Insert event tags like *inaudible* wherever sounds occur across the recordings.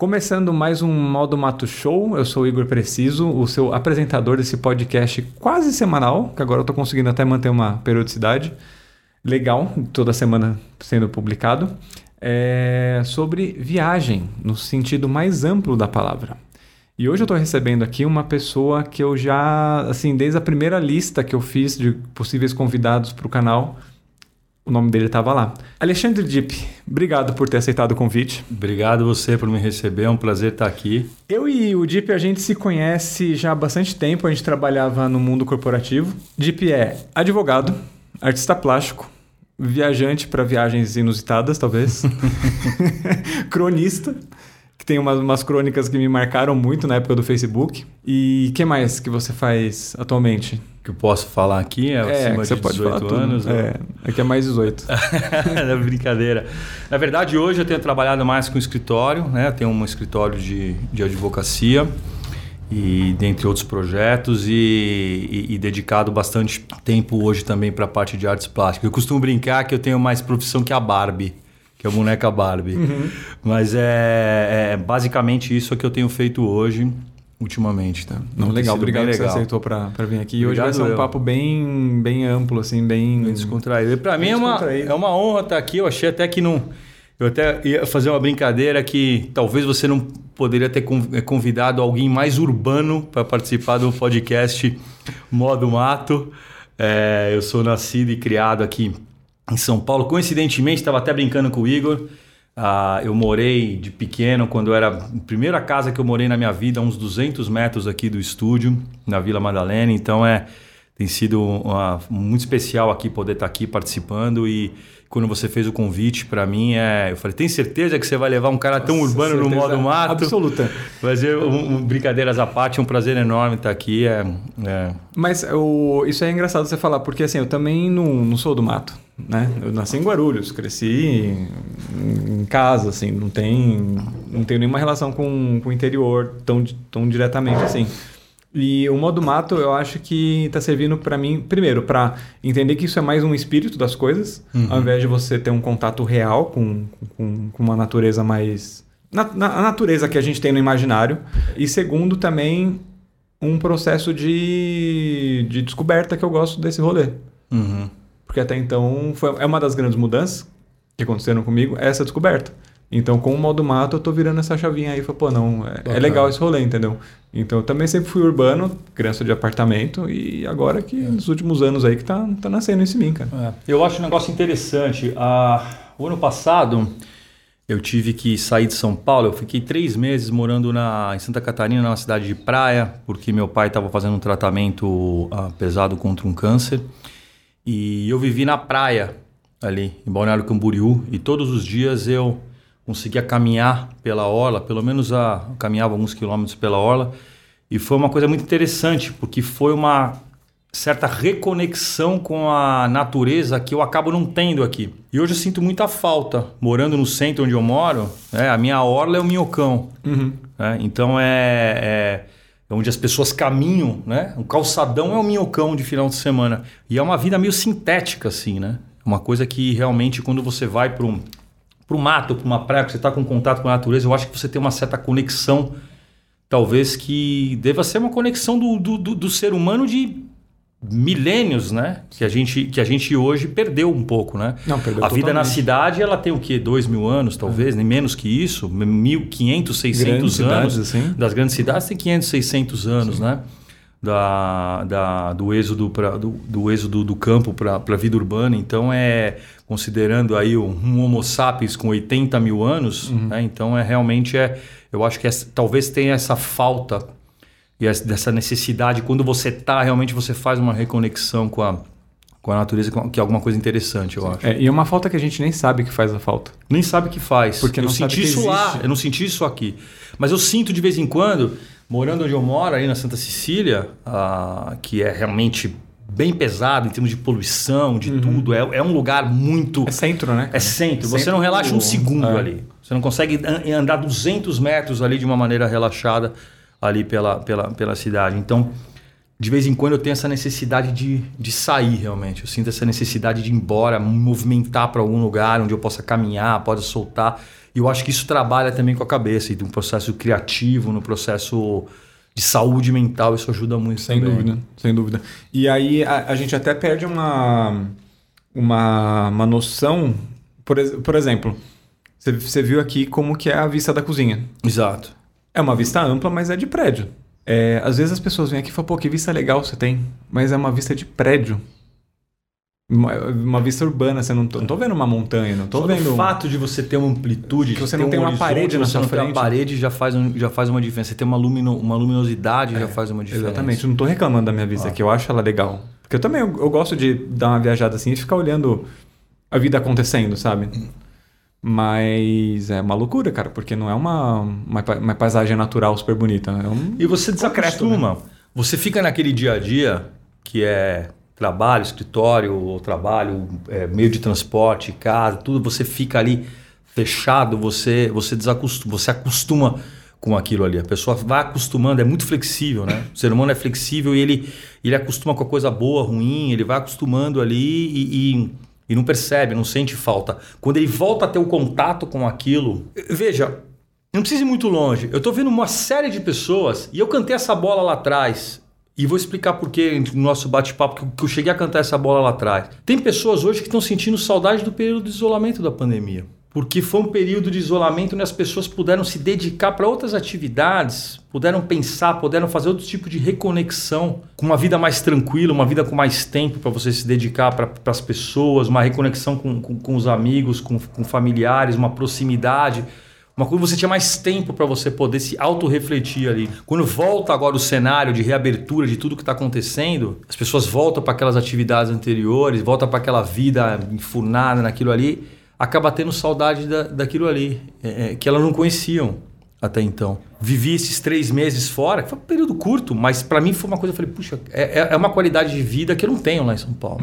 Começando mais um Modo Mato Show, eu sou o Igor Preciso, o seu apresentador desse podcast quase semanal, que agora eu tô conseguindo até manter uma periodicidade legal, toda semana sendo publicado, é sobre viagem, no sentido mais amplo da palavra. E hoje eu estou recebendo aqui uma pessoa que eu já, assim, desde a primeira lista que eu fiz de possíveis convidados para o canal, o nome dele estava lá. Alexandre Dipp, obrigado por ter aceitado o convite. Obrigado você por me receber, é um prazer estar aqui. Eu e o Dipp, a gente se conhece já há bastante tempo, a gente trabalhava no mundo corporativo. Dipp é advogado, artista plástico, viajante para viagens inusitadas, talvez, *laughs* cronista, que tem umas, umas, crônicas que me marcaram muito na época do Facebook. E que mais que você faz atualmente? Que eu posso falar aqui é, é acima você de pode 18 falar anos. Tudo. É, aqui é mais 18. *laughs* é brincadeira. Na verdade, hoje eu tenho trabalhado mais com escritório, né? Eu tenho um escritório de, de advocacia e dentre outros projetos e, e, e, dedicado bastante tempo hoje também para a parte de artes plásticas. Eu costumo brincar que eu tenho mais profissão que a Barbie, que é a boneca Barbie. Uhum. Mas é, é, basicamente isso que eu tenho feito hoje, ultimamente. Tá? Não, legal, obrigado bem que legal. você aceitou para vir aqui. E hoje vai ser um papo bem, bem amplo, assim, bem... Bem descontraído. E para mim é uma, é uma honra estar aqui. Eu achei até que não. Eu até ia fazer uma brincadeira que talvez você não poderia ter eh, convidado alguém mais urbano para participar do podcast Modo Mato. É, eu sou nascido e criado aqui em São Paulo. Coincidentemente, estava até brincando com o Igor. Ah, eu morei de pequeno, quando eu era a primeira casa que eu morei na minha vida, uns 200 metros aqui do estúdio, na Vila Madalena. Então é tem sido uma- muito especial aqui poder estar aqui participando e quando você fez o convite para mim é eu falei tem certeza que você vai levar um cara tão Nossa, urbano no certeza modo mato Absoluta. mas eu, um, um, brincadeiras à parte é um prazer enorme estar aqui é, é Mas o, isso é engraçado você falar, porque assim, eu também não, não sou do mato, né? Eu nasci em Guarulhos, cresci em, em casa, assim, não tem, não tenho nenhuma relação com, com o interior tão, tão diretamente assim. E o modo mato, eu acho que está servindo para mim, primeiro, para entender que isso é mais um espírito das coisas, ao invés de você ter um contato real com, com, com uma natureza mais. Na, na- a natureza que a gente tem no imaginário. E segundo, também um processo de, de descoberta que eu gosto desse rolê. uhum. Porque até então foi, é uma das grandes mudanças que aconteceram comigo, é essa descoberta. Então, com o modo mato, eu tô virando essa chavinha aí falo, pô, não, é, é legal esse rolê, entendeu? Então, eu também sempre fui urbano, criança de apartamento, e agora que nos últimos anos aí que tá, tá nascendo isso em mim, cara. É, Eu acho um negócio interessante. Ah, o ano passado eu tive que sair de São Paulo. Eu fiquei três meses morando na, em Santa Catarina, numa cidade de praia, porque meu pai estava fazendo um tratamento ah, pesado contra um câncer. E eu vivi na praia ali, em Balneário Camboriú. E todos os dias eu conseguia caminhar pela orla, pelo menos a, caminhava alguns quilômetros pela orla. E foi uma coisa muito interessante, porque foi uma certa reconexão com a natureza que eu acabo não tendo aqui. E hoje eu sinto muita falta. Morando no centro onde eu moro, né, a minha orla é o minhocão. Uhum. né? Então é- é onde as pessoas caminham, né? O calçadão é o minhocão de final de semana. E é uma vida meio sintética, assim, né? Uma coisa que realmente quando você vai para um para o mato, para uma praia, que você está com contato com a natureza, eu acho que você tem uma certa conexão, talvez que deva ser uma conexão do, do, do- do ser humano de milênios, né? Que a gente, que a gente hoje perdeu um pouco, né? Não, perdeu a vida na totalmente. cidade, ela tem o quê? Dois mil anos, talvez, nem menos que isso, 1.500, 600 Grandes anos. cidades, assim. Das grandes cidades tem 500, 600 anos, né? Da, da, do êxodo, pra, do, do êxodo do campo para a vida urbana. Então, é considerando aí um, Homo sapiens com 80 mil anos, Uhum. né? então é realmente, é, eu acho que essa- talvez tenha essa falta e essa- dessa necessidade. Quando você tá, realmente você faz uma reconexão com a, com a natureza, que é alguma coisa interessante, eu acho. É, e é uma falta que a gente nem sabe que faz a falta. Nem sabe o que faz. Porque eu não senti isso lá, eu não senti isso aqui. Mas eu sinto de vez em quando, morando onde eu moro, aí na Santa Cecília, ah, que é realmente bem pesado em termos de poluição, de tudo. É, é um lugar muito. Uhum. É centro, né? É centro. Você Centro não relaxa um do- segundo é. ali. Você não consegue an- andar 200 metros ali de uma maneira relaxada ali pela, pela, pela cidade. Então, de vez em quando eu tenho essa necessidade de, de sair realmente. Eu sinto essa necessidade de ir embora, me movimentar para algum lugar onde eu possa caminhar, possa soltar. E eu acho que isso trabalha também com a cabeça, e no processo criativo, no processo de saúde mental, isso ajuda muito sem também. dúvida, sem dúvida. E aí a, a gente até perde uma, uma, uma noção, por, por exemplo, você, você viu aqui como que é a vista da cozinha. Exato. É uma vista ampla, mas é de prédio. É, às vezes as pessoas vêm aqui e falam, pô, que vista legal você tem. Mas é uma vista de prédio. Uma, uma vista urbana, você não, tô- não tô vendo uma montanha, não tô Só vendo. o fato de você ter uma amplitude, Que você não tem um uma parede na você sua não tem uma frente. parede já faz, um, já faz uma diferença. Você tem uma, lumino, uma luminosidade já faz uma diferença. Exatamente, eu não tô reclamando da minha vista aqui, eu acho ela legal. Porque eu também eu, eu gosto de dar uma viajada assim e ficar olhando a vida acontecendo, sabe? Mas é uma loucura, cara, porque não é uma, uma, uma paisagem natural super bonita. É um... E você desacostuma. Você fica naquele dia a dia que é trabalho, escritório, ou trabalho, é, meio de transporte, casa, tudo. Você fica ali fechado, você você desacostuma, você acostuma com aquilo ali. A pessoa vai acostumando, é muito flexível, né? O ser humano é flexível e ele ele acostuma com a coisa boa, ruim, ele vai acostumando ali e, e e não percebe, não sente falta. Quando ele volta a ter o contato com aquilo, veja, não precisa ir muito longe. Eu tô vendo uma série de pessoas e eu cantei essa bola lá atrás. E vou explicar por que no nosso bate-papo que eu cheguei a cantar essa bola lá atrás. Tem pessoas hoje que estão sentindo saudade do período de isolamento da pandemia. Porque foi um período de isolamento onde as pessoas puderam se dedicar para outras atividades, puderam pensar, puderam fazer outro tipo de reconexão, com uma vida mais tranquila, uma vida com mais tempo para você se dedicar para as pessoas, uma reconexão com, com, com os amigos, com, com familiares, uma proximidade. Uma coisa você tinha mais tempo para você poder se autorrefletir ali. Quando volta agora o cenário de reabertura de tudo que está acontecendo, as pessoas voltam para aquelas atividades anteriores, voltam para aquela vida enfurnada naquilo ali, acaba tendo saudade da, daquilo ali, é, é, que elas não conheciam até então. Vivi esses três meses fora, que foi um período curto, mas para mim foi uma coisa, eu falei, puxa, é, é- é uma qualidade de vida que eu não tenho lá em São Paulo.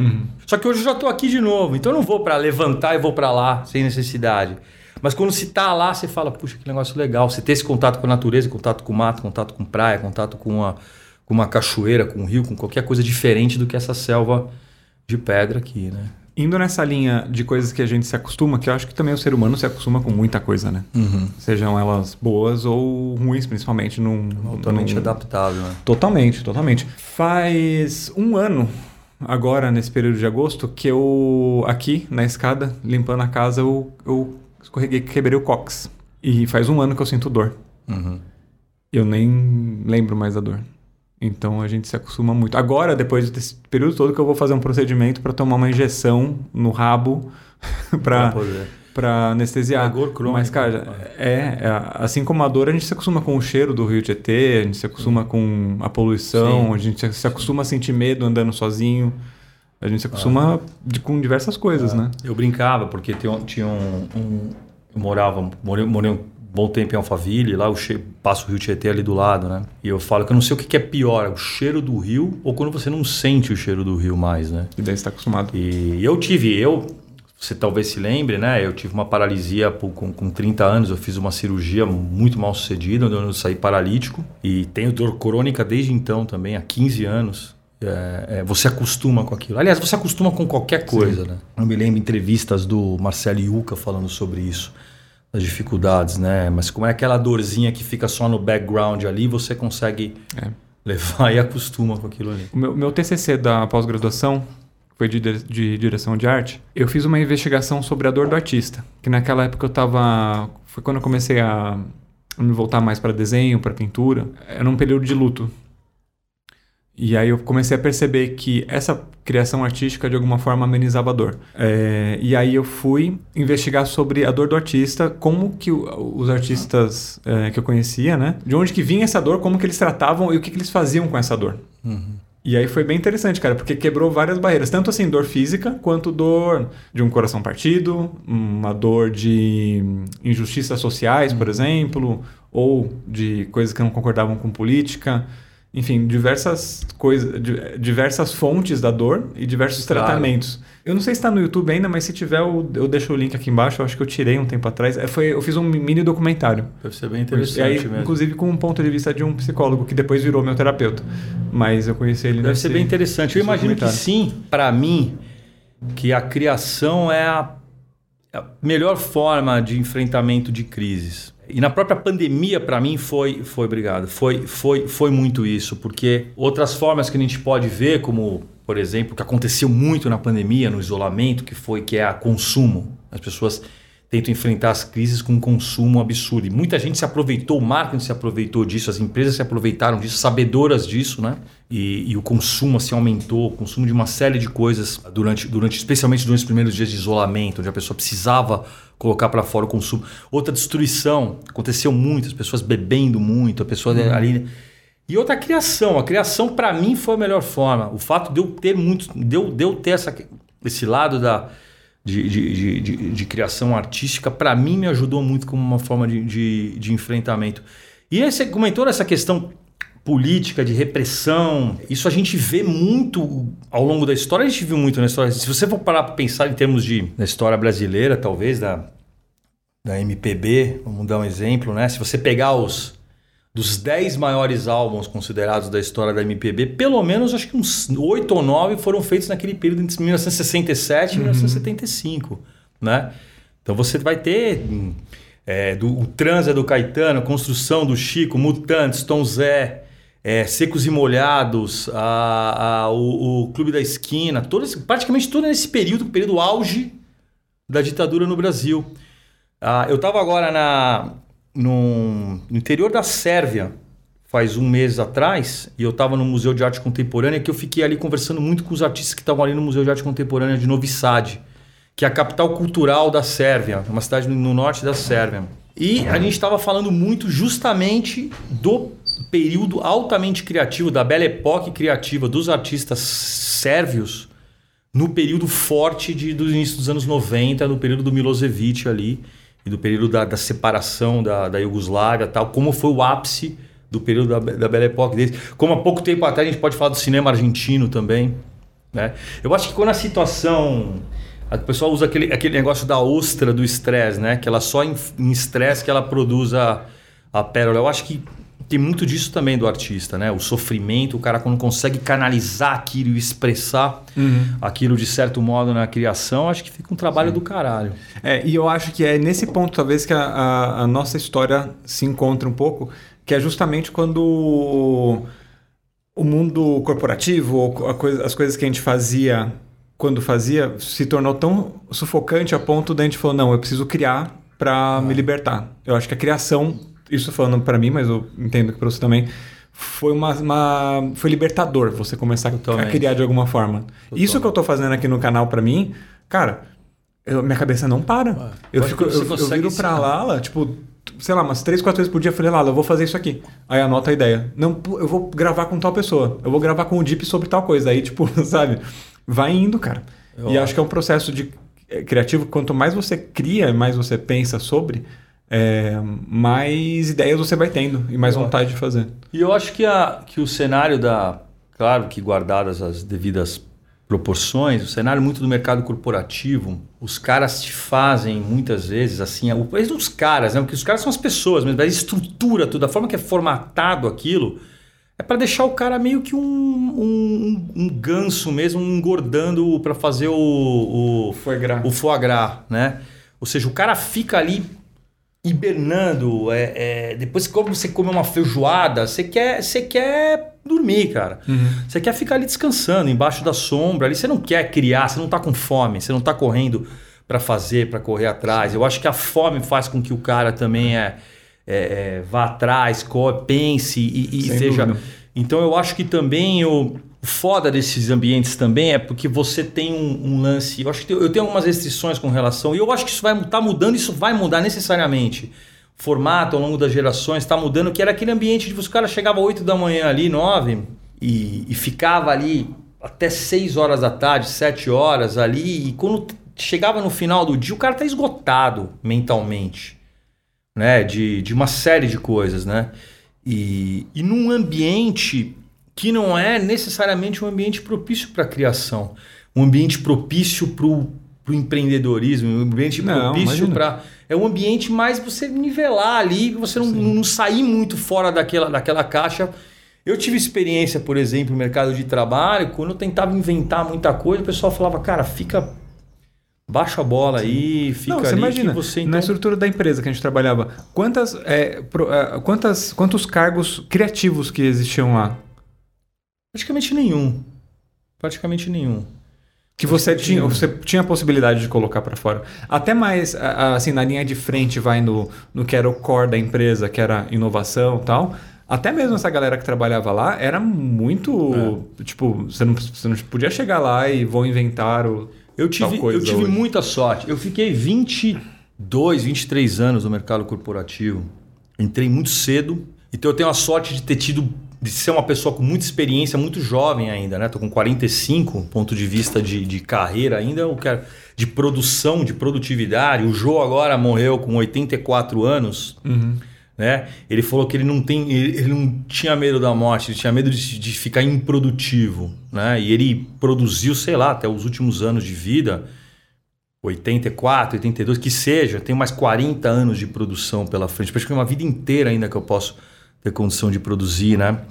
Só que hoje eu já estou aqui de novo, então eu não vou para levantar e vou para lá sem necessidade. Mas quando se tá lá, você fala, puxa, que negócio legal. Você ter esse contato com a natureza, contato com o mato, contato com praia, contato com uma, com uma cachoeira, com um rio, com qualquer coisa diferente do que essa selva de pedra aqui, né? Indo nessa linha de coisas que a gente se acostuma, que eu acho que também o ser humano se acostuma com muita coisa, né? Sejam elas boas ou ruins, principalmente. Num, Altamente num- adaptável, né? Totalmente, totalmente. Faz um ano, agora nesse período de agosto, que eu, aqui na escada, limpando a casa, eu, eu escorreguei, quebrei o cox. E faz um ano que eu sinto dor. Uhum. Eu nem lembro mais da dor. Então a gente se acostuma muito. Agora, depois desse período todo, que eu vou fazer um procedimento para tomar uma injeção no rabo *laughs* Pra para para anestesiar. É dor crônica, Mas, cara, né? é, é, assim como a dor, a gente se acostuma com o cheiro do rio Tietê, a gente se acostuma com a poluição, Sim. a gente se acostuma a sentir medo andando sozinho, a gente se acostuma de- com diversas coisas, né? Eu brincava, porque tinha, um- tinha um, um- Eu morava, morei, morei um bom tempo em Alphaville, lá o che... passa o rio Tietê ali do lado, né? E eu falo que eu não sei o que que é pior, o cheiro do rio ou quando você não sente o cheiro do rio mais, né? E daí você tá acostumado. E eu tive, eu, você talvez se lembre, né? Eu tive uma paralisia com, com 30 anos, eu fiz uma cirurgia muito mal sucedida, onde eu saí paralítico. E tenho dor crônica desde então também, há 15 anos. É, é, você acostuma com aquilo. Aliás, você acostuma com qualquer coisa, né? Eu me lembro entrevistas do Marcelo Iuca falando sobre isso, das dificuldades, né? Mas como é aquela dorzinha que fica só no background ali, você consegue É. levar *laughs* e acostuma com aquilo ali. O meu, meu TCC da pós-graduação, que foi de, de direção de arte, eu fiz uma investigação sobre a dor do artista. Que naquela época eu tava. Foi quando eu comecei a me voltar mais para desenho, para pintura. Era um período de luto. E aí eu comecei a perceber que essa criação artística de alguma forma amenizava a dor. É, e aí eu fui investigar sobre a dor do artista, como que o- os artistas é, que eu conhecia, né? De onde que vinha essa dor, como que eles tratavam e o que, que eles faziam com essa dor. E aí foi bem interessante, cara, porque quebrou várias barreiras, tanto assim dor física quanto dor de um coração partido, uma dor de injustiças sociais, por exemplo, ou de coisas que não concordavam com política. Enfim, diversas coisas, di- diversas fontes da dor e diversos Claro. tratamentos. Eu não sei se está no YouTube ainda, mas se tiver, eu, eu deixo o link aqui embaixo. Eu acho que eu tirei um tempo atrás. É, foi, eu fiz um mini documentário. Deve ser bem interessante aí, mesmo. inclusive com um ponto de vista de um psicólogo, que depois virou meu terapeuta. Mas eu conheci ele Deve nesse- ser bem interessante. Eu imagino que sim, para mim, que a criação é a, a melhor forma de enfrentamento de crises. E na própria pandemia, para mim, foi, foi obrigado, foi, foi, foi muito isso, porque outras formas que a gente pode ver, como, por exemplo, que aconteceu muito na pandemia, no isolamento, que foi que é a consumo. As pessoas tentam enfrentar as crises com um consumo absurdo. E muita gente se aproveitou, o marketing se aproveitou disso, as empresas se aproveitaram disso, sabedoras disso, né? E, e, o consumo assim aumentou, o consumo de uma série de coisas durante, durante especialmente durante os primeiros dias de isolamento, onde a pessoa precisava colocar para fora o consumo. Outra destruição, aconteceu muito, as pessoas bebendo muito, a pessoa uhum. ali... E outra criação, a criação para mim foi a melhor forma. O fato de eu ter muito, de eu, de eu ter essa, esse lado da de, de, de, de criação artística, para mim me ajudou muito como uma forma de, de, enfrentamento. E aí você comentou essa questão política, de repressão. Isso a gente vê muito ao longo da história, a gente viu muito na história. Se você for parar para pensar em termos de da história brasileira, talvez da, da MPB, vamos dar um exemplo, né? Se você pegar os dos 10 maiores álbuns considerados da história da MPB, pelo menos acho que uns 8 ou 9 foram feitos naquele período entre 1967 e uhum. 1975, né? Então você vai ter é, do, o Transa do Caetano, Construção do Chico, Mutantes, Tom Zé, é, Secos e Molhados, a, a, o, o, Clube da Esquina, todos, praticamente todo nesse período, período auge da ditadura no Brasil. Ah, eu estava agora na, no, no interior da Sérvia, faz um mês atrás, e eu estava no Museu de Arte Contemporânea, que eu fiquei ali conversando muito com os artistas que estavam ali no Museu de Arte Contemporânea de Novi Sad, que é a capital cultural da Sérvia, uma cidade no norte da Sérvia. E a gente estava falando muito justamente do período altamente criativo, da bela época criativa dos artistas sérvios no período forte de, do início dos anos 90, no período do Milosevic ali, e do período da, da separação da, da Iugoslávia tal, como foi o ápice do período da, da Belle Époque deles. Como há pouco tempo atrás a gente pode falar do cinema argentino também. Né? Eu acho que quando a situação. O pessoal usa aquele, aquele negócio da ostra do estresse, né? Que ela só em estresse que ela produz a, a pérola. Eu acho que tem muito disso também do artista, né? O sofrimento, o cara quando consegue canalizar aquilo e expressar uhum. aquilo de certo modo na criação, acho que fica um trabalho Sim. do caralho. É, e eu acho que é nesse ponto, talvez, que a, a, a nossa história se encontra um pouco, que é justamente quando o, mundo corporativo, coisa, as coisas que a gente fazia quando fazia, se tornou tão sufocante a ponto de a gente falar, não, eu preciso criar para ah. me libertar. Eu acho que a criação isso falando para mim, mas eu entendo que para você também, foi uma, uma, foi libertador você começar Totalmente. a criar de alguma forma. Totalmente. Isso que eu tô fazendo aqui no canal para mim, cara, eu, minha cabeça não para. Ah, eu, fico, eu, eu viro pra Lala, tipo, sei lá, umas três, quatro vezes por dia, eu falei, Lala, eu vou fazer isso aqui. Aí anota a ideia. Não, eu vou gravar com tal pessoa. Eu vou gravar com o Deep sobre tal coisa. Aí, tipo, *laughs* sabe? Vai indo, cara. Eu e acho que é um processo de eh, criativo. Quanto mais você cria, mais você pensa sobre, é, mais ideias você vai tendo e mais vontade de fazer. E eu acho que, a, que o cenário da. Claro que guardadas as devidas proporções, o cenário muito do mercado corporativo, os caras te fazem muitas vezes assim, o preço dos caras, né? Porque os caras são as pessoas, mas a estrutura, tudo, a forma que é formatado aquilo, é para deixar o cara meio que um, um, um ganso mesmo, engordando para fazer o, o, foie gras. o foie gras, né? Ou seja, o cara fica ali hibernando. É, é, depois que você come uma feijoada, você quer, você quer dormir, cara. Uhum. Você quer ficar ali descansando, embaixo da sombra. Ali você não quer criar, você não está com fome, você não está correndo para fazer, para correr atrás. Eu acho que a fome faz com que o cara também é, é, é vá atrás, pense e, e seja. Dúvida. Então eu acho que também o, foda desses ambientes também é porque você tem um, um lance. Eu acho que eu tenho algumas restrições com relação. E eu acho que isso vai estar tá mudando, isso vai mudar necessariamente. Formato ao longo das gerações está mudando, que era aquele ambiente de os caras chegavam 8 da manhã ali, 9, e, e ficava ali até 6 horas da tarde, 7 horas ali, e quando chegava no final do dia, o cara tá esgotado mentalmente, né? De, de uma série de coisas, né? E, e num ambiente que não é necessariamente um ambiente propício para a criação, um ambiente propício para o empreendedorismo, um ambiente não, propício para. É um ambiente mais você nivelar ali, você não, não, sair muito fora daquela, daquela caixa. Eu tive experiência, por exemplo, no mercado de trabalho, quando eu tentava inventar muita coisa, o pessoal falava, cara, fica Baixa a bola aí, fica Não, você ali imagina, você na então... estrutura da empresa que a gente trabalhava, quantas, é, pro- é, quantas, quantos cargos criativos que existiam lá? Praticamente nenhum. Praticamente nenhum. Que você tinha, você tinha a possibilidade de colocar para fora. Até mais, assim, na linha de frente, vai no, no que era o core da empresa, que era inovação e tal. Até mesmo essa galera que trabalhava lá era muito. Tipo, você não, você não podia chegar lá e vou inventar o. Eu tive, eu tive hoje. muita sorte. Eu fiquei 22, 23 anos no mercado corporativo. Entrei muito cedo. Então eu tenho a sorte de ter tido. De ser uma pessoa com muita experiência, muito jovem ainda, né? Tô com 45, ponto de vista de, de carreira ainda, eu quero, de produção, de produtividade. O Jô agora morreu com 84 anos né? Ele falou que ele não tem, ele, não tinha medo da morte, ele tinha medo de, de ficar improdutivo, né? E ele produziu, sei lá, até os últimos anos de vida, 84, 82, que seja, tem mais 40 anos de produção pela frente. É uma vida inteira ainda que eu posso ter condição de produzir, né?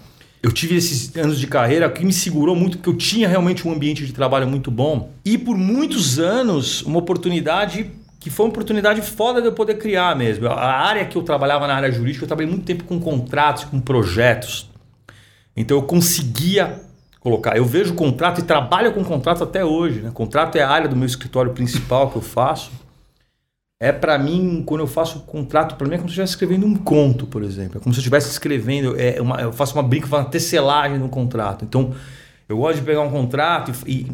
Eu tive esses anos de carreira que me segurou muito, porque eu tinha realmente um ambiente de trabalho muito bom. E por muitos anos, uma oportunidade que foi uma oportunidade foda de eu poder criar mesmo. A área que eu trabalhava na área jurídica, eu trabalhei muito tempo com contratos, com projetos. Então eu conseguia colocar. Eu vejo contrato e trabalho com contrato até hoje. Né? Contrato é a área do meu escritório principal que eu faço. É para mim, quando eu faço contrato, para mim é como se eu estivesse escrevendo um conto, por exemplo. É como se eu estivesse escrevendo, é uma, eu faço uma brinca, uma tecelagem no contrato. Então, eu gosto de pegar um contrato e, e,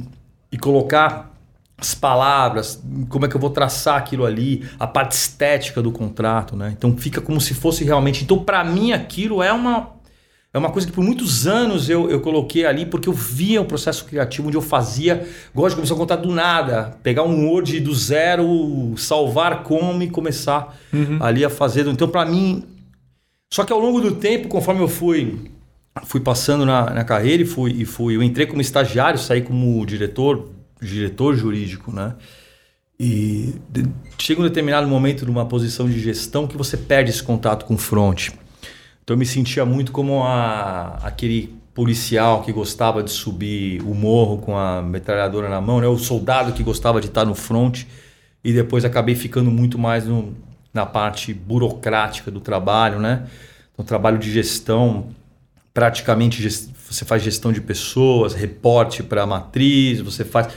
e colocar as palavras, como é que eu vou traçar aquilo ali, a parte estética do contrato, né? Então fica como se fosse realmente. Então, para mim, aquilo é uma é uma coisa que por muitos anos eu, eu coloquei ali porque eu via o processo criativo onde eu fazia, gosto de começar a contar do nada, pegar um Word do zero, salvar como e começar ali a fazer. Então, para mim, só que ao longo do tempo, conforme eu fui fui passando na, na carreira e fui, e fui, eu entrei como estagiário, saí como diretor, diretor jurídico, né? E de- chega um determinado momento numa posição de gestão que você perde esse contato com o front. Então eu me sentia muito como a, aquele policial que gostava de subir o morro com a metralhadora na mão, né? o soldado que gostava de estar no front e depois acabei ficando muito mais no, na parte burocrática do trabalho, né? Então trabalho de gestão, praticamente ges- você faz gestão de pessoas, reporte para a matriz, você faz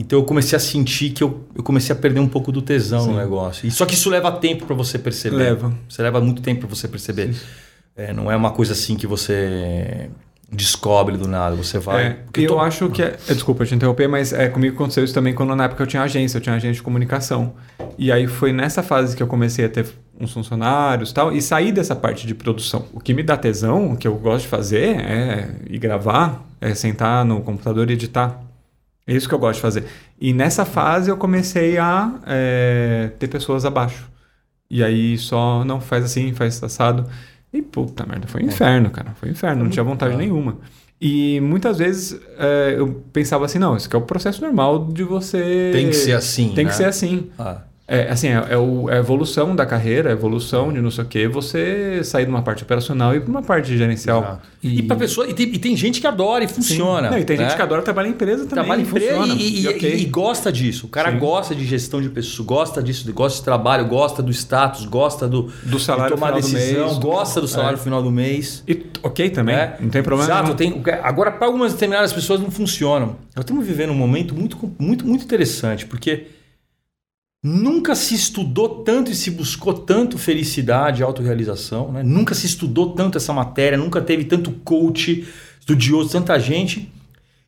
então eu comecei a sentir que eu, eu comecei a perder um pouco do tesão no negócio. E só que isso leva tempo para você perceber. Leva. Você leva muito tempo para você perceber. É, não é uma coisa assim que você descobre do nada. Você vai. É, Porque eu tô- acho que é, é, Desculpa te interromper, mas é, comigo aconteceu isso também quando na época eu tinha agência, eu tinha agência de comunicação. E aí foi nessa fase que eu comecei a ter uns funcionários e tal, e sair dessa parte de produção. O que me dá tesão, o que eu gosto de fazer é ir gravar, é sentar no computador e editar. É isso que eu gosto de fazer. E nessa fase eu comecei a é, ter pessoas abaixo. E aí só não faz assim, faz assado. E puta merda, foi um inferno, cara. Foi um inferno, não tinha vontade nenhuma. E muitas vezes é, eu pensava assim, não, isso aqui é o processo normal de você. Tem que ser assim, Tem né? que ser assim. Ah, É, assim, é, é o- é a evolução da carreira, a evolução de não sei o quê, você sair de uma parte operacional e ir para uma parte gerencial. exato. E, pra pessoa, e, tem, e tem gente que adora e funciona. Não, e tem né? gente que adora trabalhar em empresa também. Trabalha em empresa funciona, e, e- ok. e gosta disso. O cara Sim. gosta de gestão de pessoas, gosta disso, gosta de trabalho, gosta do status, gosta do, Do salário de tomar final do decisão, mês. gosta do salário É. final do mês. E ok também, né? não tem problema Exato, nenhum. tem, agora para algumas determinadas pessoas não funcionam. Nós estamos vivendo um momento muito, muito, muito interessante, porque nunca se estudou tanto e se buscou tanto felicidade e autorrealização, né? nunca se estudou tanto essa matéria, nunca teve tanto coach, estudioso, tanta gente.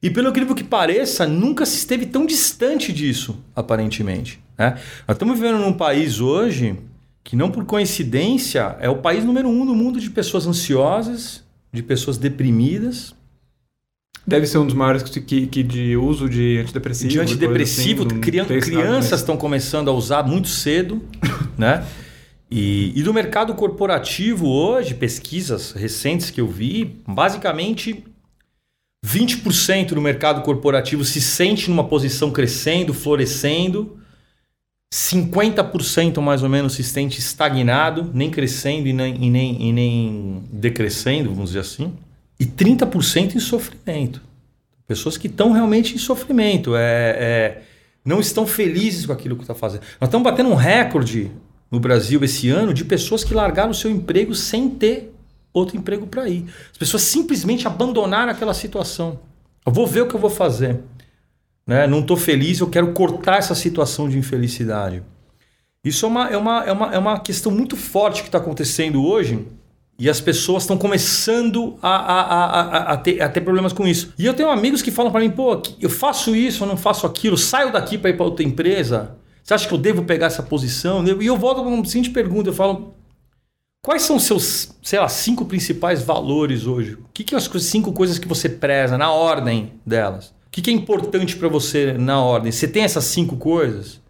E pelo incrível que pareça, nunca se esteve tão distante disso, aparentemente. Né? Nós estamos vivendo num país hoje que, não por coincidência, é o país número um no mundo de pessoas ansiosas, de pessoas deprimidas, Deve ser um dos maiores que, que, de uso de antidepressivo. de antidepressivo. coisa assim, crian- crianças estão começando a usar muito cedo, *laughs* né? E, e do mercado corporativo hoje, pesquisas recentes que eu vi, basicamente 20% do mercado corporativo se sente numa posição crescendo, florescendo. 50% mais ou menos se sente estagnado, nem crescendo e nem, e nem, e nem decrescendo, vamos dizer assim. E 30% em sofrimento. Pessoas que estão realmente em sofrimento. É, é, não estão felizes com aquilo que está fazendo. Nós estamos batendo um recorde no Brasil esse ano de pessoas que largaram o seu emprego sem ter outro emprego para ir. As pessoas simplesmente abandonaram aquela situação. Eu vou ver o que eu vou fazer. Né? Não estou feliz, eu quero cortar essa situação de infelicidade. Isso é uma, é uma, é uma, é uma questão muito forte que está acontecendo hoje e as pessoas estão começando a, a, a, a, ter, a ter problemas com isso. E eu tenho amigos que falam para mim, pô, eu faço isso, eu não faço aquilo, saio daqui para ir para outra empresa. Você acha que eu devo pegar essa posição? E eu volto com uma seguinte pergunta, eu falo, quais são seus, sei lá, cinco principais valores hoje? O que, que são as cinco coisas que você preza, na ordem delas? O que, que é importante para você na ordem? Você tem essas cinco coisas?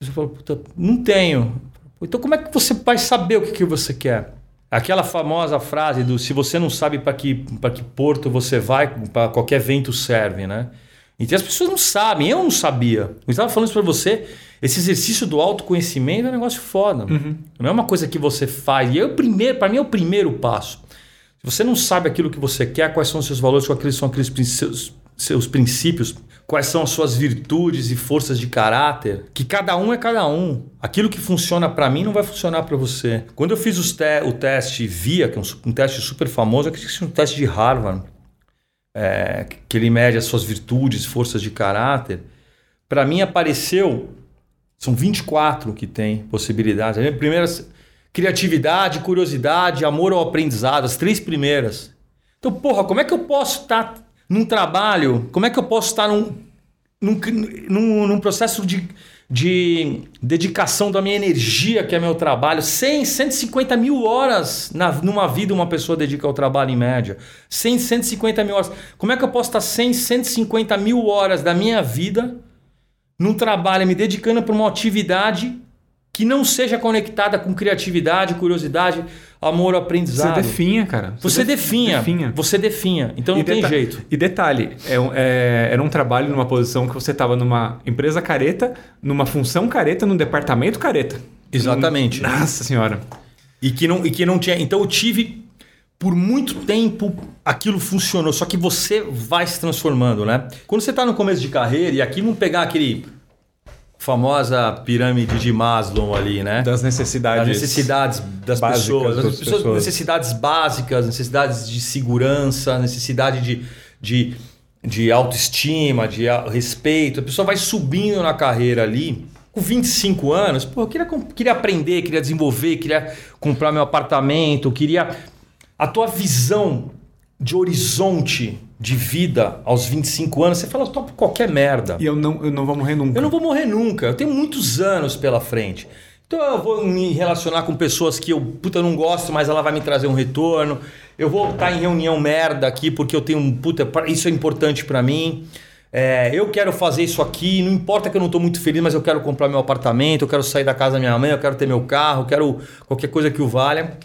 Você fala, puta, não tenho. Então como é que você vai saber o que, que você quer? Aquela famosa frase do se você não sabe para que, que porto você vai, para qualquer vento serve, né? Então as pessoas não sabem, eu não sabia. Eu estava falando isso para você, esse exercício do autoconhecimento é um negócio foda. Uhum. Não é uma coisa que você faz. E é o primeiro, para mim é o primeiro passo. Se você não sabe aquilo que você quer, quais são os seus valores, quais são aqueles seus, seus princípios, quais são as suas virtudes e forças de caráter, que cada um é cada um. Aquilo que funciona para mim não vai funcionar para você. Quando eu fiz te o teste VIA, que é um, um teste super famoso, é que um teste de Harvard, é, que ele mede as suas virtudes, forças de caráter, para mim apareceu, são 24 que tem possibilidades. A primeira, criatividade, curiosidade, amor ao aprendizado, as três primeiras. Então, porra, como é que eu posso estar tá num trabalho, como é que eu posso estar num, num, num, num processo de, de dedicação da minha energia, que é meu trabalho, 100, 150 mil horas na, numa vida uma pessoa dedica ao trabalho em média. 100, 150 mil horas. Como é que eu posso estar 100, 150 mil horas da minha vida num trabalho, me dedicando para uma atividade que não seja conectada com criatividade, curiosidade, amor ao aprendizado. Você definha, cara. Você, você definha, definha. Você definha. Então e não tem jeito. E detalhe, é, é, era um trabalho numa posição que você estava numa empresa careta, numa função careta, num departamento careta. Exatamente. Nossa senhora. E que não, e que não tinha. Então eu tive por muito tempo aquilo funcionou, só que você vai se transformando, né? Quando você está no começo de carreira, e aqui vamos pegar aquele famosa pirâmide de Maslow ali, né? Das necessidades. Das necessidades das pessoas, das pessoas, pessoas, necessidades básicas, necessidades de segurança, necessidade de, de, de autoestima, de respeito. A pessoa vai subindo na carreira ali. Com 25 anos, pô, eu queria, queria aprender, queria desenvolver, queria comprar meu apartamento, queria. A tua visão de horizonte de vida aos 25 anos, você fala, topo qualquer merda. E eu não, eu não vou morrer nunca. Eu não vou morrer nunca. Eu tenho muitos anos pela frente. Então eu vou me relacionar com pessoas que eu, puta, não gosto, mas ela vai me trazer um retorno. Eu vou estar em reunião merda aqui porque eu tenho um, puta, isso é importante para mim. É, eu quero fazer isso aqui, não importa que eu não estou muito feliz, mas eu quero comprar meu apartamento, eu quero sair da casa da minha mãe, eu quero ter meu carro, eu quero qualquer coisa que o valha.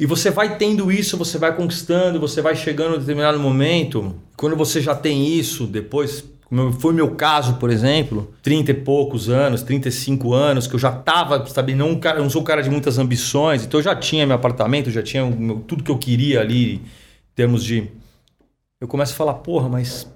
E você vai tendo isso, você vai conquistando, você vai chegando a um determinado momento. Quando você já tem isso, depois, como foi meu caso, por exemplo, 30 e poucos anos, 35 anos, que eu já estava, sabe, não, não sou um cara de muitas ambições, então eu já tinha meu apartamento, já tinha meu, tudo que eu queria ali, em termos de. Eu começo a falar, porra, mas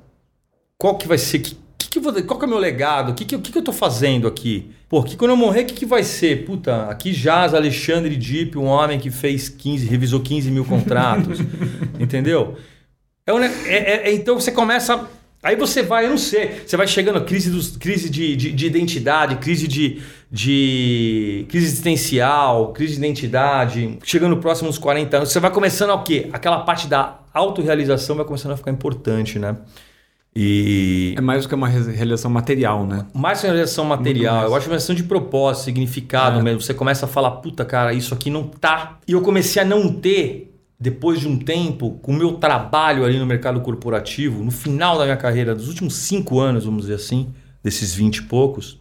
qual que vai ser, que que vou, qual que é o meu legado? O que, que, que, que eu tô fazendo aqui? Pô, que quando eu morrer, o que, que vai ser? Puta, aqui jaz Alexandre Dipp, um homem que fez 15, revisou 15 mil contratos. *laughs* entendeu? É, é, é, então você começa. Aí você vai, eu não sei, você vai chegando, crise, dos, crise de, de, de identidade, crise de, de. crise existencial, crise de identidade, chegando próximo dos 40 anos, você vai começando a o quê? Aquela parte da autorrealização vai começando a ficar importante, né? E... É mais do que uma realização material, né? Mais que uma realização material. Eu acho uma realização de propósito, significado é. mesmo. Você começa a falar, puta, cara, isso aqui não tá. E eu comecei a não ter, depois de um tempo, com o meu trabalho ali no mercado corporativo, no final da minha carreira, dos últimos cinco anos, vamos dizer assim, desses vinte e poucos,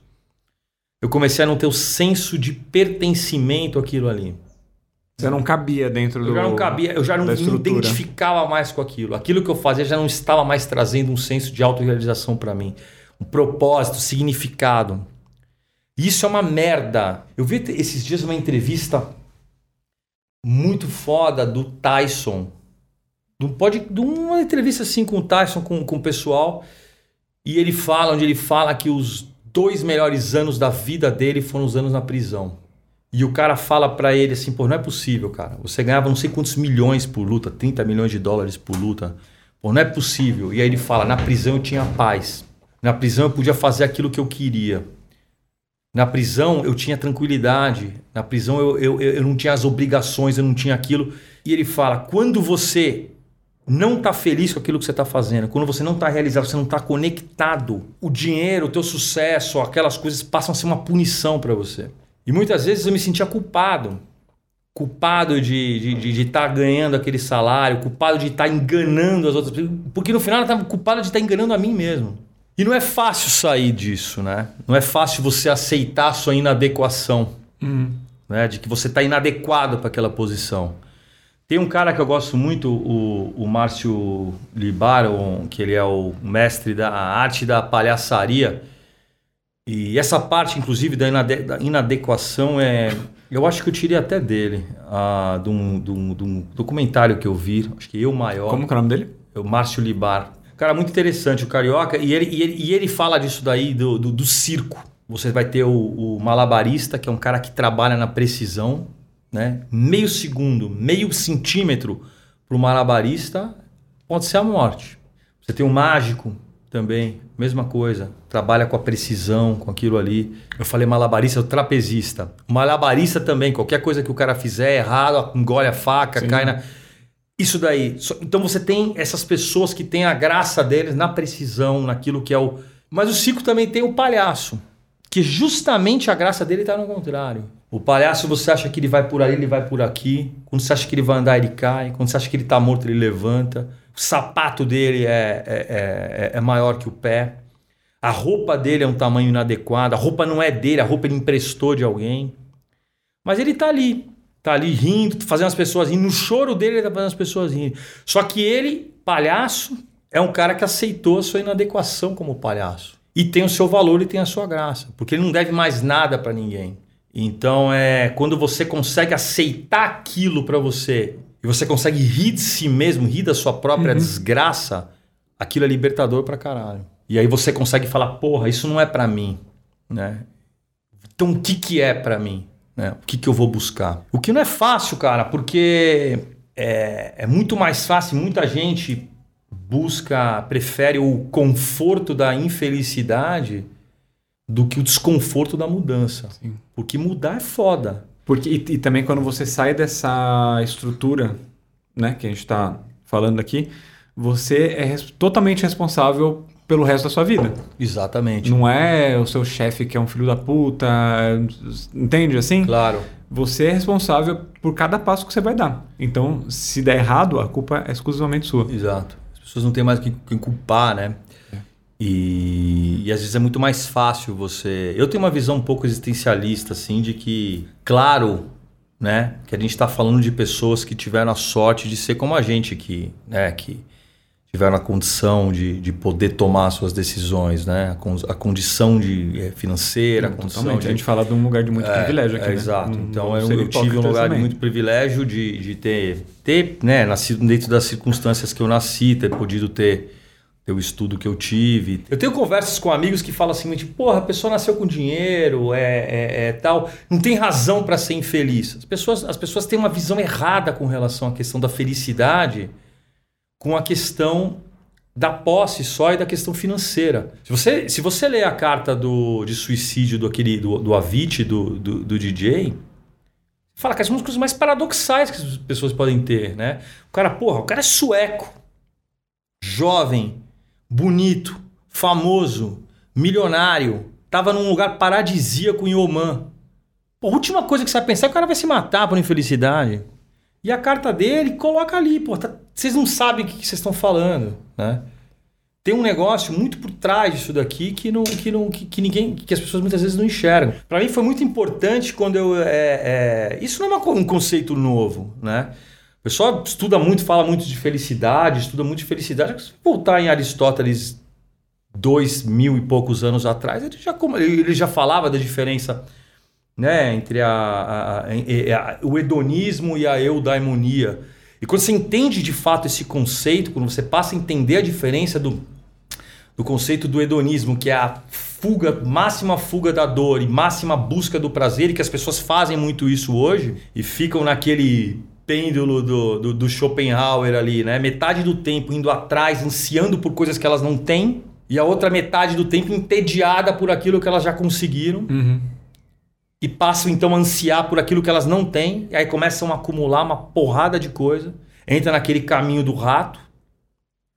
eu comecei a não ter o senso de pertencimento àquilo ali. Você não cabia dentro do. Eu já não cabia, eu já não me identificava mais com aquilo. Aquilo que eu fazia já não estava mais trazendo um senso de autorrealização para mim. Um propósito, significado. Isso é uma merda. Eu vi esses dias uma entrevista muito foda do Tyson. Do, pode, de uma entrevista assim com o Tyson, com, com o pessoal. E ele fala, onde ele fala que os dois melhores anos da vida dele foram os anos na prisão. E o cara fala para ele assim, pô, não é possível, cara. Você ganhava não sei quantos milhões por luta, 30 milhões de dólares por luta. Pô, não é possível. E aí ele fala, na prisão eu tinha paz. Na prisão eu podia fazer aquilo que eu queria. Na prisão eu tinha tranquilidade. Na prisão eu, eu, eu não tinha as obrigações, eu não tinha aquilo. E ele fala, quando você não está feliz com aquilo que você está fazendo, quando você não está realizado, você não está conectado, o dinheiro, o teu sucesso, aquelas coisas passam a ser uma punição para você. E muitas vezes eu me sentia culpado. Culpado de estar de, de, de tá ganhando aquele salário, culpado de estar tá enganando as outras pessoas. Porque no final eu estava culpado de estar tá enganando a mim mesmo. E não é fácil sair disso, né? Não é fácil você aceitar a sua inadequação. Uhum. Né? De que você está inadequado para aquela posição. Tem um cara que eu gosto muito, o, o Márcio Libar, que ele é o mestre da arte da palhaçaria. E essa parte, inclusive, da, inade da inadequação, é, eu acho que eu tirei até dele, a, de, um, de, um, de, um, documentário que eu vi, acho que Eu Maior. Como que é o nome dele? É o Márcio Libar. Cara, muito interessante, o Carioca, e ele, e ele, e ele fala disso daí, do, do, do circo. Você vai ter o, o, malabarista, que é um cara que trabalha na precisão, né? Meio segundo, meio centímetro para o malabarista pode ser a morte. Você tem o mágico, também, mesma coisa. Trabalha com a precisão, com aquilo ali. Eu falei malabarista, o trapezista. Malabarista também, qualquer coisa que o cara fizer errado, engole a faca, Sim. cai na. Isso daí. Então você tem essas pessoas que têm a graça deles na precisão, naquilo que é o. Mas o circo também tem o palhaço, que justamente a graça dele está no contrário. O palhaço, você acha que ele vai por ali, ele vai por aqui. Quando você acha que ele vai andar, ele cai. Quando você acha que ele está morto, ele levanta o sapato dele é, é, é, é, maior que o pé, a roupa dele é um tamanho inadequado, a roupa não é dele, a roupa ele emprestou de alguém. Mas ele tá ali, tá ali rindo, fazendo as pessoas rindo. No choro dele, ele tá fazendo as pessoas rindo. Só que ele, palhaço, é um cara que aceitou a sua inadequação como palhaço. E tem o seu valor e tem a sua graça. Porque ele não deve mais nada para ninguém. Então, é quando você consegue aceitar aquilo para você e você consegue rir de si mesmo, rir da sua própria uhum. desgraça, aquilo é libertador pra caralho. E aí você consegue falar, porra, isso não é para mim, né? Então o que que é para mim? Né? O que que eu vou buscar? O que não é fácil, cara, porque é, é muito mais fácil, muita gente busca, prefere o conforto da infelicidade do que o desconforto da mudança. Sim. Porque mudar é foda. Porque, e, e, também quando você sai dessa estrutura né, que a gente está falando aqui, você é res totalmente responsável pelo resto da sua vida. Exatamente. Não é o seu chefe que é um filho da puta, entende assim? Claro. Você é responsável por cada passo que você vai dar. Então, se der errado, a culpa é exclusivamente sua. Exato. As pessoas não têm mais que culpar, né? E, e, às vezes é muito mais fácil você. Eu tenho uma visão um pouco existencialista, assim, de que, claro, né, que a gente está falando de pessoas que tiveram a sorte de ser como a gente aqui, né, que tiveram a condição de, de poder tomar suas decisões, né, a, a condição de é, financeira, a condição de... A gente fala de um lugar de muito é, privilégio aqui, é, né? Exato. Então eu, eu tive um lugar também. de muito privilégio de, de ter, ter, né, nascido dentro das circunstâncias que eu nasci, ter podido ter o estudo que eu tive. Eu tenho conversas com amigos que falam assim, tipo, porra, a pessoa nasceu com dinheiro, é, é, é tal, não tem razão para ser infeliz. As pessoas, as pessoas têm uma visão errada com relação à questão da felicidade, com a questão da posse só e da questão financeira. Se você, se você ler a carta do, de suicídio do, aquele, do, do Avicii, do, do, do DJ, fala que as coisas mais paradoxais que as pessoas podem ter, né? O cara, porra, o cara é sueco, jovem, bonito, famoso, milionário, estava num lugar paradisíaco em Oman. Pô, a última coisa que você vai pensar é que o cara vai se matar por infelicidade. E a carta dele coloca ali, pô, tá, vocês não sabem o que, vocês estão falando, né? Tem um negócio muito por trás disso daqui que não, que não, que, que ninguém, que as pessoas muitas vezes não enxergam. Para mim foi muito importante quando eu, é, é, isso não é um conceito novo, né? O pessoal estuda muito, fala muito de felicidade, estuda muito de felicidade. Se voltar em Aristóteles dois mil e poucos anos atrás, ele já, ele já falava da diferença né, entre a, a, a, o hedonismo e a eudaimonia. E quando você entende de fato esse conceito, quando você passa a entender a diferença do, do conceito do hedonismo, que é a fuga, máxima fuga da dor e máxima busca do prazer, e que as pessoas fazem muito isso hoje e ficam naquele pêndulo do, do, do Schopenhauer ali, né? Metade do tempo indo atrás, ansiando por coisas que elas não têm, e a outra metade do tempo entediada por aquilo que elas já conseguiram. Uhum. E passam então a ansiar por aquilo que elas não têm, e aí começam a acumular uma porrada de coisa, entra naquele caminho do rato.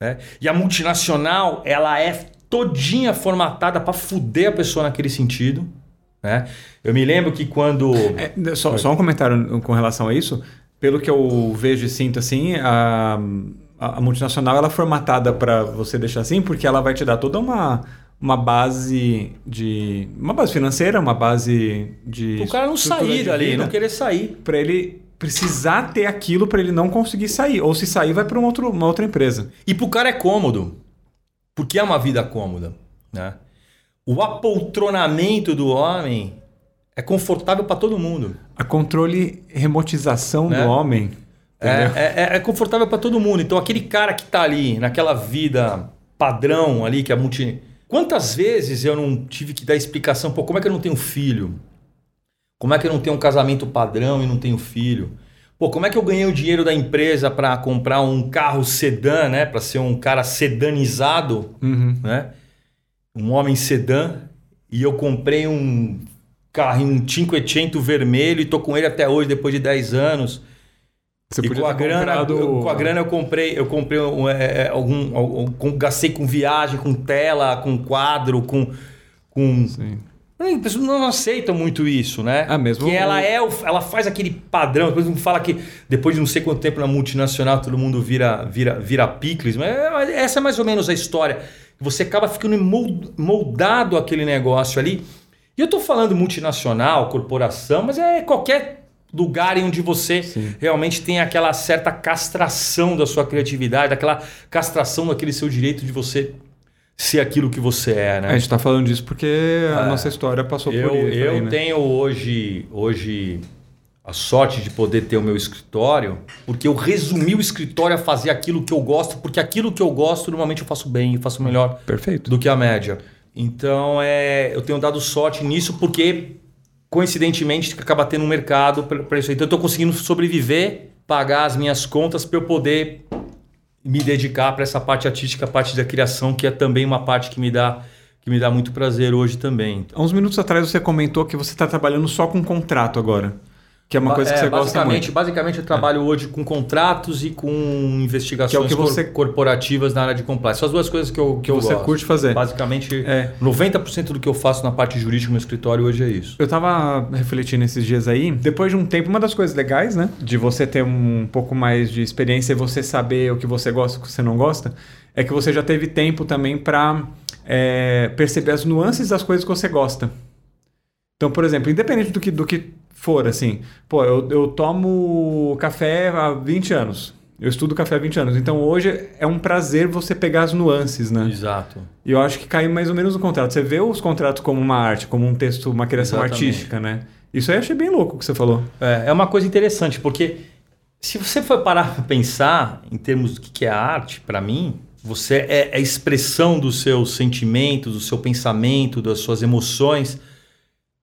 Né? E a multinacional, ela é todinha formatada para fuder a pessoa naquele sentido. Né? Eu me lembro que quando. É, só, só um comentário com relação a isso pelo que eu vejo e sinto assim, a, a multinacional ela é formatada para você deixar assim, porque ela vai te dar toda uma uma base de uma base financeira, uma base de o cara não sair dali, não querer sair, para ele precisar ter aquilo para ele não conseguir sair, ou se sair vai para uma, uma outra empresa. E pro cara é cômodo, porque é uma vida cômoda, né? O apoltronamento do homem é confortável para todo mundo. A controle remotização é. do homem. É, é, é, é, confortável para todo mundo. Então, aquele cara que está ali, naquela vida padrão ali, que é multi. Quantas vezes eu não tive que dar explicação? Pô, como é que eu não tenho filho? Como é que eu não tenho um casamento padrão e não tenho filho? Pô, como é que eu ganhei o dinheiro da empresa para comprar um carro sedã, né? Para ser um cara sedanizado, uhum. né? Um homem sedã. E eu comprei um carrinho um Cinquecento vermelho e tô com ele até hoje, depois de 10 anos. Você e com a grana, eu, com a grana eu comprei, eu comprei um, é, é algum, algum, gastei com viagem, com tela, com quadro, com com Sim. As pessoas não aceitam muito isso, né? Ah, mesmo. Que ela é, ela faz aquele padrão. Depois não fala que depois de não sei quanto tempo na multinacional todo mundo vira vira vira picles, mas essa é mais ou menos a história. Você acaba ficando moldado aquele negócio ali e eu estou falando multinacional, corporação, mas é qualquer lugar em onde você Sim. realmente tem aquela certa castração da sua criatividade, aquela castração daquele seu direito de você ser aquilo que você é, né? A gente está falando disso porque a é, nossa história passou eu, por isso. Eu aí, né? tenho hoje, hoje a sorte de poder ter o meu escritório, porque eu resumi o escritório a fazer aquilo que eu gosto, porque aquilo que eu gosto normalmente eu faço bem, eu faço melhor Perfeito. do que a média. Então, é, eu tenho dado sorte nisso porque, coincidentemente, acaba tendo um mercado para isso. Então, eu estou conseguindo sobreviver, pagar as minhas contas para eu poder me dedicar para essa parte artística, a parte da criação, que é também uma parte que me dá que me dá muito prazer hoje também. Há uns minutos atrás você comentou que você está trabalhando só com contrato agora. Que é uma coisa que é, você gosta muito. Basicamente, eu trabalho é. hoje com contratos e com investigações que é o que você... corporativas na área de compliance. São as duas coisas que eu, que, que eu você gosto. curte fazer. Basicamente, é. 90% do que eu faço na parte jurídica no escritório hoje é isso. Eu estava refletindo esses dias aí. Depois de um tempo, uma das coisas legais, né? De você ter um pouco mais de experiência e você saber o que você gosta e o que você não gosta, é que você já teve tempo também para é, perceber as nuances das coisas que você gosta. Então, por exemplo, independente do que, do que for, assim, pô, eu, eu tomo café há 20 anos. Eu estudo café há 20 anos. Então hoje é um prazer você pegar as nuances, né? Exato. E eu acho que cai mais ou menos no contrato. Você vê os contratos como uma arte, como um texto, uma criação Exatamente. artística, né? Isso aí eu achei bem louco o que você falou. É, é uma coisa interessante, porque se você for parar para pensar em termos do que é arte, para mim, você é, é a expressão dos seus sentimentos, do seu pensamento, das suas emoções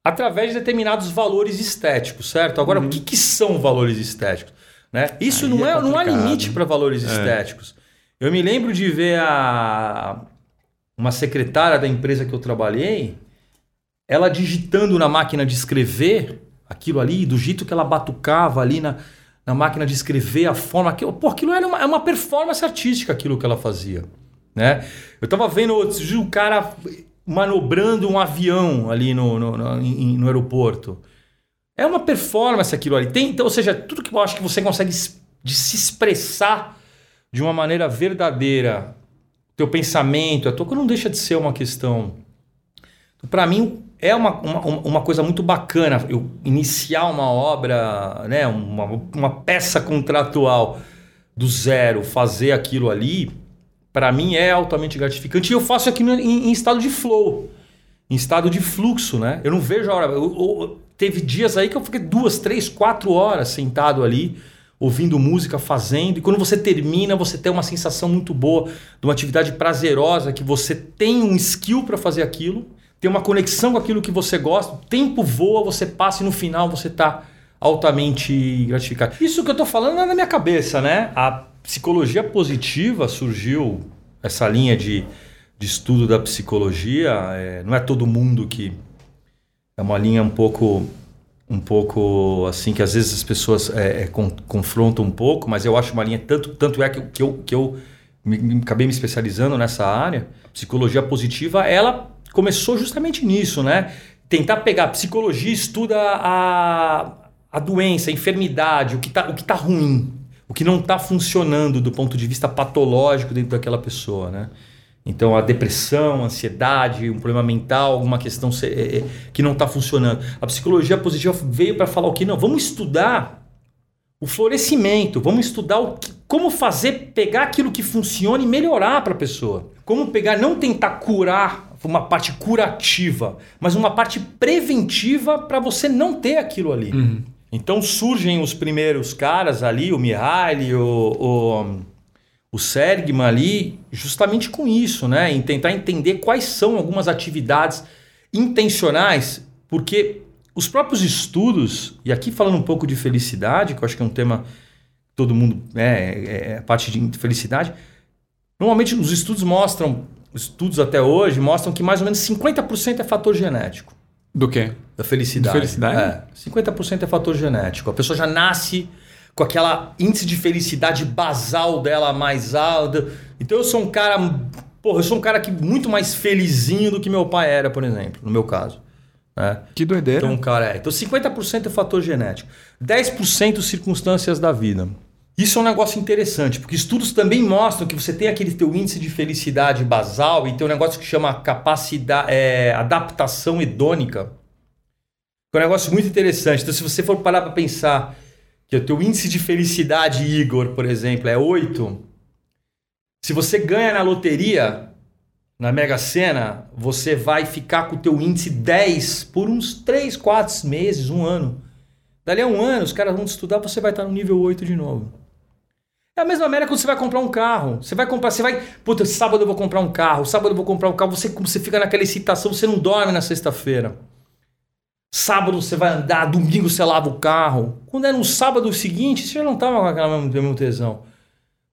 através de determinados valores estéticos, certo? Agora, uhum. o que, que, são valores estéticos? Né? Isso não, é, é não há limite para valores é. estéticos. Eu me lembro de ver a, uma secretária da empresa que eu trabalhei, ela digitando na máquina de escrever aquilo ali, do jeito que ela batucava ali na, na máquina de escrever, a forma que. Pô, aquilo era uma, é uma performance artística aquilo que ela fazia. Né? Eu tava vendo o cara manobrando um avião ali no, no, no, no aeroporto. É uma performance aquilo ali. Tem, então, ou seja, tudo que eu acho que você consegue de se expressar de uma maneira verdadeira, teu pensamento, a tua não deixa de ser uma questão. Para mim, é uma, uma, uma, coisa muito bacana eu iniciar uma obra, né, uma, uma peça contratual do zero, fazer aquilo ali para mim é altamente gratificante. E eu faço aqui em, em, estado de flow, em estado de fluxo, né? Eu não vejo a hora. Eu, eu, teve dias aí que eu fiquei duas, três, quatro horas sentado ali, ouvindo música, fazendo. E quando você termina, você tem uma sensação muito boa de uma atividade prazerosa, que você tem um skill para fazer aquilo, tem uma conexão com aquilo que você gosta, o tempo voa, você passa e no final você está altamente gratificado. Isso que eu estou falando é na minha cabeça, né? A psicologia positiva surgiu, essa linha de, de estudo da psicologia, é, não é todo mundo que. É uma linha um pouco um pouco assim que às vezes as pessoas é, é, con confrontam um pouco, mas eu acho uma linha tanto tanto é que, que eu, que eu me, me, acabei me especializando nessa área. Psicologia positiva, ela começou justamente nisso, né? Tentar pegar psicologia estuda a, a doença, a enfermidade, o que está o que tá ruim, o que não está funcionando do ponto de vista patológico dentro daquela pessoa, né? Então, a depressão, a ansiedade, um problema mental, alguma questão é, é, que não está funcionando. A psicologia positiva veio para falar o que? Não, vamos estudar o florescimento, vamos estudar o que, como fazer, pegar aquilo que funciona e melhorar para a pessoa. Como pegar, não tentar curar uma parte curativa, mas uma parte preventiva para você não ter aquilo ali. Uhum. Então surgem os primeiros caras ali, o Mihaly, o, o o Sergman ali justamente com isso, né? Em tentar entender quais são algumas atividades intencionais, porque os próprios estudos, e aqui falando um pouco de felicidade, que eu acho que é um tema que todo mundo né, é, é a parte de felicidade, normalmente os estudos mostram, estudos até hoje mostram que mais ou menos 50% é fator genético. Do quê? Da felicidade. De felicidade? É, 50% é fator genético. A pessoa já nasce com aquela índice de felicidade basal dela mais alta. Então eu sou um cara, porra, eu sou um cara que muito mais felizinho do que meu pai era, por exemplo, no meu caso. Né? Que doideira. Então, cara, é. Então 50% é fator genético, 10% circunstâncias da vida. Isso é um negócio interessante, porque estudos também mostram que você tem aquele teu índice de felicidade basal e tem um negócio que chama capacidade, é, adaptação hedônica. É um negócio muito interessante. Então, se você for parar para pensar que o teu índice de felicidade, Igor, por exemplo, é 8, se você ganha na loteria, na Mega Sena, você vai ficar com o teu índice 10 por uns 3, 4 meses, um ano. Dali a um ano, os caras vão estudar, você vai estar no nível 8 de novo. É a mesma maneira quando você vai comprar um carro. Você vai comprar, você vai. Puta, sábado eu vou comprar um carro, sábado eu vou comprar um carro. Você, você fica naquela excitação, você não dorme na sexta-feira. Sábado você vai andar, domingo você lava o carro. Quando é no sábado seguinte, você já não estava com aquela mesma tesão.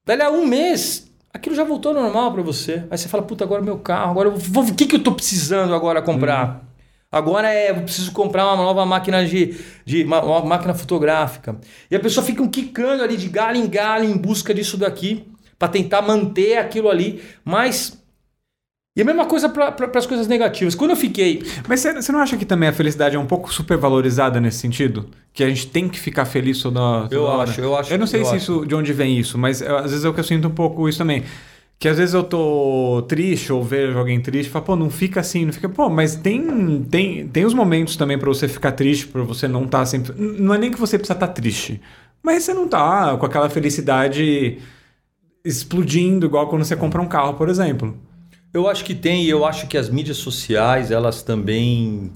Daí a um mês, aquilo já voltou normal para você. Aí você fala, puta, agora meu carro, agora eu vou, o que, que eu tô precisando agora comprar? Hum. Agora é, eu preciso comprar uma nova máquina de, de uma, uma, máquina fotográfica. E a pessoa fica um quicando ali de galho em galho em busca disso daqui para tentar manter aquilo ali, mas e a mesma coisa para as coisas negativas. Quando eu fiquei. Mas você não acha que também a felicidade é um pouco supervalorizada nesse sentido? Que a gente tem que ficar feliz toda, toda eu hora? acho, eu acho. Eu não sei se acho. isso, de onde vem isso, mas eu, às vezes é o que eu sinto um pouco isso também. Que às vezes eu tô triste ou vejo alguém triste falo, pô, não fica assim, não fica. Pô, mas tem, tem, tem os momentos também para você ficar triste, para você não estar tá sempre. Não é nem que você precisa estar tá triste, mas você não tá com aquela felicidade explodindo, igual quando você compra um carro, por exemplo. Eu acho que tem, e eu acho que as mídias sociais, elas também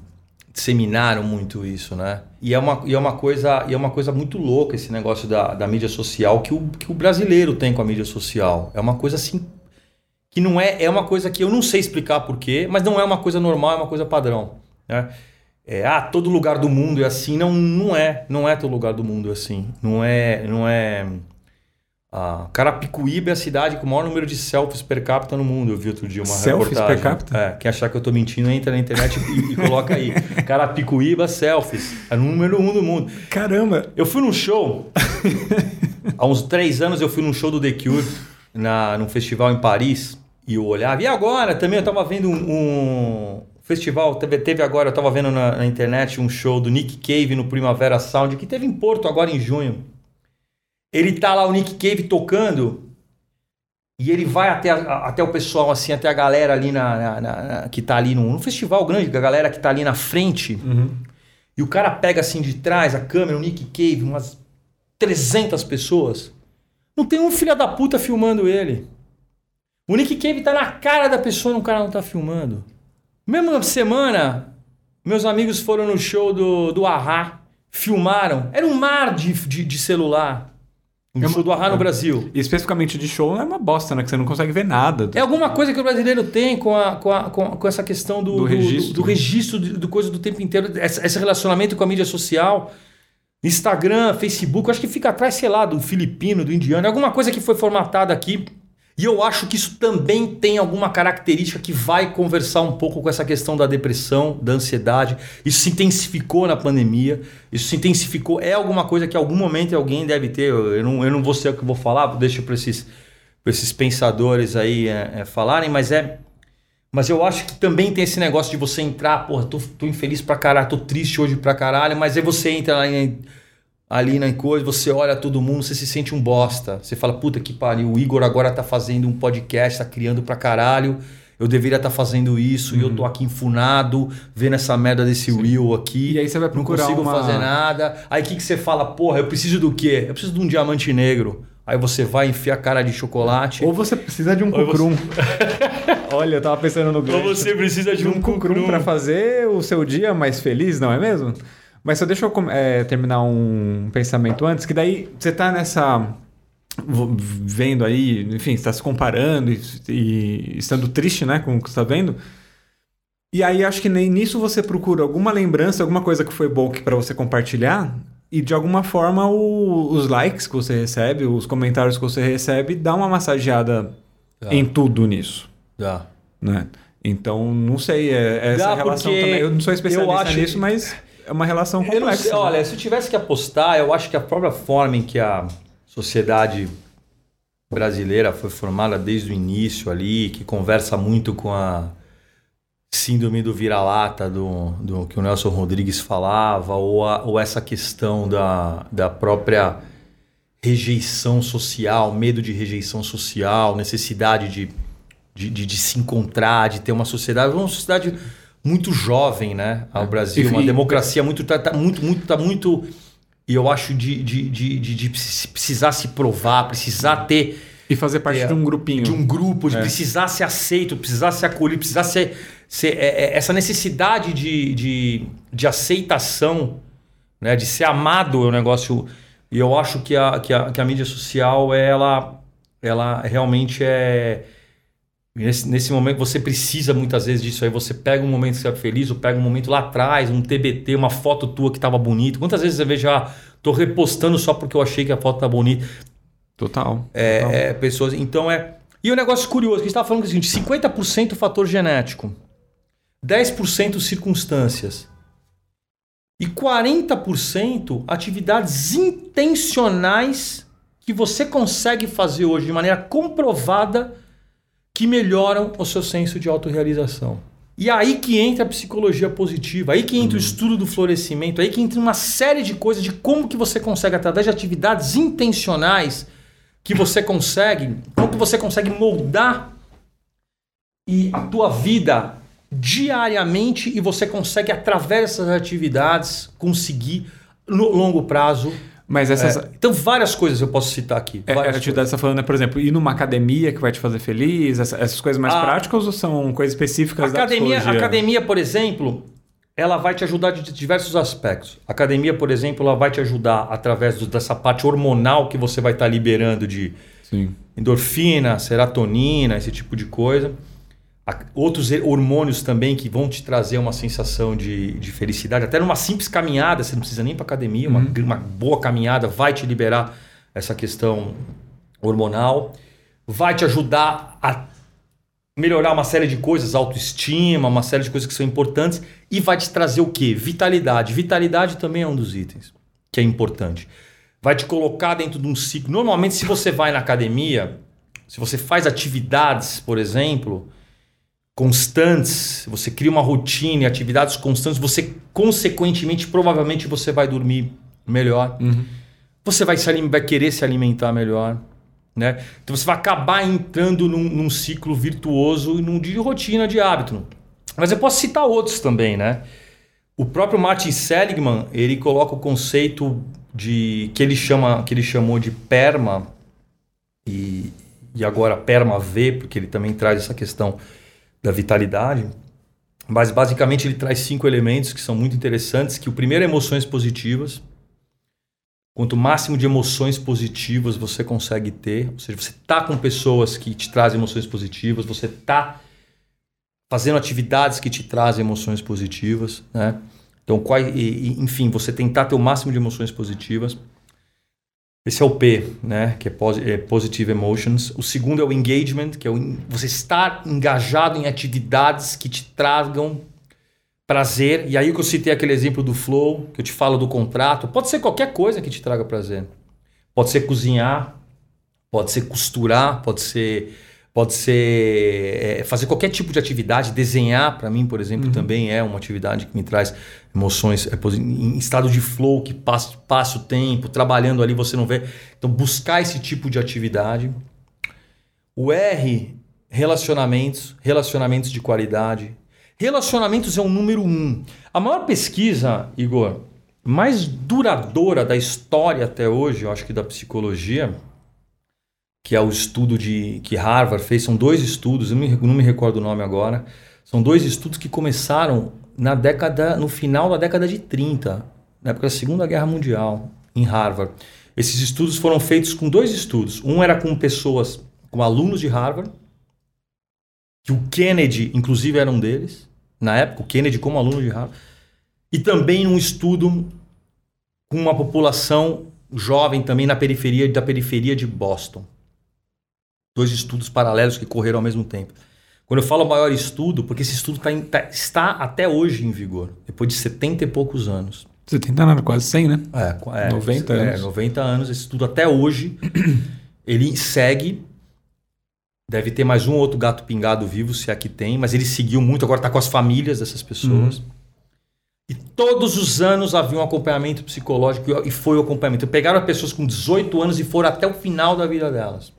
disseminaram muito isso, né? E é uma, e é uma, coisa, e é uma coisa muito louca esse negócio da, da mídia social que o, que o brasileiro tem com a mídia social. É uma coisa assim que não é é uma coisa que eu não sei explicar porquê, mas não é uma coisa normal, é uma coisa padrão, né? É, ah, todo lugar do mundo é assim, não não é, não é todo lugar do mundo é assim, não é não é a Carapicuíba é a cidade com o maior número de selfies per capita no mundo. Eu vi outro dia uma selfies reportagem. per capita? É, quem achar que eu estou mentindo, entra na internet e, e coloca aí. *laughs* Carapicuíba selfies. É o número um do mundo. Caramba! Eu fui num show. *laughs* há uns três anos eu fui num show do The Cure, na, num festival em Paris. E eu olhava. E agora também eu estava vendo um, um festival. Teve, teve agora, eu estava vendo na, na internet um show do Nick Cave no Primavera Sound, que teve em Porto agora em junho. Ele tá lá, o Nick Cave tocando, e ele vai até, até o pessoal, assim, até a galera ali na, na, na que tá ali no, festival grande, a galera que tá ali na frente. Uhum. E o cara pega assim de trás a câmera, o Nick Cave, umas 300 pessoas. Não tem um filho da puta filmando ele. O Nick Cave tá na cara da pessoa e o cara não tá filmando. Mesmo na semana, meus amigos foram no show do, do Ahá, filmaram. Era um mar de, de, de celular. Um show do Arra no Brasil. E especificamente de show é uma bosta, né? Que você não consegue ver nada. É alguma coisa que o brasileiro tem com, a, com, a, com, com essa questão do, Do do registro. do, do registro do, do coisa do tempo inteiro, esse, relacionamento com a mídia social. Instagram, Facebook, acho que fica atrás, sei lá, do filipino, do indiano, é alguma coisa que foi formatada aqui. E eu acho que isso também tem alguma característica que vai conversar um pouco com essa questão da depressão, da ansiedade. Isso se intensificou na pandemia, isso se intensificou. É alguma coisa que em algum momento alguém deve ter. Eu não, eu não vou ser o que vou falar, deixa para esses, esses pensadores aí é, é, falarem, mas é. Mas eu acho que também tem esse negócio de você entrar, porra, tô, tô infeliz pra caralho, tô triste hoje pra caralho, mas aí você entra lá em, ali na coisa, você olha todo mundo, você se sente um bosta. Você fala, puta que pariu, o Igor agora tá fazendo um podcast, tá criando pra caralho. Eu deveria estar fazendo isso e eu tô aqui enfunado, vendo essa merda desse reel aqui. E aí você vai Não procurar consigo uma- fazer nada. Aí o que, que você fala? Porra, eu preciso do quê? Eu preciso de um diamante negro. Aí você vai enfiar a cara de chocolate. Ou você precisa de um Ou você- cucrum. *laughs* Olha, eu tava pensando no Ou gancho. você precisa de um cucrum para fazer o seu dia mais feliz, não é mesmo? Mas só deixa eu é, terminar um pensamento antes, que daí você tá nessa. vendo aí, enfim, você tá se comparando e, e estando triste, né, com o que você tá vendo. E aí acho que nem nisso você procura alguma lembrança, alguma coisa que foi bom que para você compartilhar. E de alguma forma o- os likes que você recebe, os comentários que você recebe, dá uma massageada Dá. em tudo nisso Dá. né? Então, não sei, é, é essa relação também. Eu não sou especialista acho- nisso, mas é uma relação complexa. sei, né? olha, se eu tivesse que apostar, eu acho que a própria forma em que a sociedade brasileira foi formada desde o início ali, que conversa muito com a síndrome do vira-lata do, do que o Nelson Rodrigues falava, ou, a- ou essa questão da, da própria rejeição social, medo de rejeição social, necessidade de, de, de, de se encontrar, de ter uma sociedade, uma sociedade muito jovem, né? O Brasil, E- uma e- democracia muito, tá, tá muito, muito, tá muito. E eu acho de, de, de, de, de precisar se provar, precisar ter E fazer parte É, de um grupinho. de um grupo, de É. precisar ser aceito, precisar ser acolhido, precisar ser. ser é, é, essa necessidade de, de, de aceitação, né, de ser amado é um negócio. E eu acho que a, que a, que a mídia social, ela, ela realmente é. Nesse, nesse momento você precisa muitas vezes disso aí. Você pega um momento que você é feliz, ou pega um momento lá atrás, um TBT, uma foto tua que tava bonita. Quantas vezes você vê já, tô repostando só porque eu achei que a foto tá bonita. Total. É, total. é, pessoas. Então é. E o negócio curioso, que a gente estava falando que é o seguinte: 50% fator genético, 10% circunstâncias. E 40% atividades intencionais que você consegue fazer hoje de maneira comprovada que melhoram o seu senso de autorrealização. E aí que entra a psicologia positiva, aí que entra o estudo do florescimento, aí que entra uma série de coisas de como que você consegue, através de atividades intencionais, que você consegue, como que você consegue moldar e a tua vida diariamente e você consegue, através dessas atividades, conseguir no longo prazo. Mas essas. É, então, várias coisas eu posso citar aqui. É, a atividade que você tá falando é, por exemplo, ir numa academia que vai te fazer feliz, essa- essas coisas mais Ah. práticas ou são coisas específicas academia, da psicologia? academia, por exemplo, ela vai te ajudar de diversos aspectos. A academia, por exemplo, ela vai te ajudar através do- dessa parte hormonal que você vai estar liberando de Sim. endorfina, serotonina, esse tipo de coisa. Outros hormônios também que vão te trazer uma sensação de, de felicidade. Até numa simples caminhada, você não precisa nem para academia, uma, uma boa caminhada vai te liberar essa questão hormonal. Vai te ajudar a melhorar uma série de coisas, autoestima, uma série de coisas que são importantes. E vai te trazer o quê? Vitalidade. Vitalidade também é um dos itens que é importante. Vai te colocar dentro de um ciclo. Normalmente, se você vai na academia, se você faz atividades, por exemplo, constantes, você cria uma rotina e atividades constantes, você consequentemente, provavelmente você vai dormir melhor. Uhum. Você vai, se vai querer se alimentar melhor. Né? Então você vai acabar entrando num, num ciclo virtuoso e num de rotina, de hábito. Mas eu posso citar outros também, né? O próprio Martin Seligman, ele coloca o conceito de que ele chama, que ele chamou de perma e, e agora perma V, porque ele também traz essa questão da vitalidade. Mas basicamente ele traz cinco elementos que são muito interessantes, que o primeiro é emoções positivas. quanto máximo de emoções positivas você consegue ter, ou seja, você está com pessoas que te trazem emoções positivas, você está fazendo atividades que te trazem emoções positivas, né? Então, qual, enfim, você tentar ter o máximo de emoções positivas. Esse é o P, né? Que é, é Positive Emotions. O segundo é o Engagement, que é o, você estar engajado em atividades que te tragam prazer. E aí que eu citei aquele exemplo do flow, que eu te falo do contrato. Pode ser qualquer coisa que te traga prazer. Pode ser cozinhar, pode ser costurar, pode ser pode ser é, fazer qualquer tipo de atividade, desenhar para mim, por exemplo, uhum. também é uma atividade que me traz emoções é, em estado de flow, que passa, passa o tempo, trabalhando ali você não vê. Então, buscar esse tipo de atividade. O R, relacionamentos, relacionamentos de qualidade. Relacionamentos é o número um. A maior pesquisa, Igor, mais duradoura da história até hoje, eu acho que da psicologia, que é o estudo de que Harvard fez, são dois estudos, eu não me recordo o nome agora, são dois estudos que começaram na década, no final da década de 30, na época da Segunda Guerra Mundial, em Harvard. Esses estudos foram feitos com dois estudos. Um era com pessoas, com alunos de Harvard, que o Kennedy, inclusive, era um deles, na época, o Kennedy como aluno de Harvard, e também um estudo com uma população jovem também na periferia da periferia de Boston dois estudos paralelos que correram ao mesmo tempo. Quando eu falo maior estudo, porque esse estudo tá em, tá, está até hoje em vigor, depois de 70 e poucos anos. 70 anos, quase 100, né? É, é 90 é, anos. É, 90 anos. Esse estudo até hoje, *clears throat* ele segue. Deve ter mais um outro gato pingado vivo, se aqui tem, mas ele seguiu muito, agora está com as famílias dessas pessoas. Uhum. E todos os anos havia um acompanhamento psicológico e foi o acompanhamento. Pegaram pessoas com 18 anos e foram até o final da vida delas.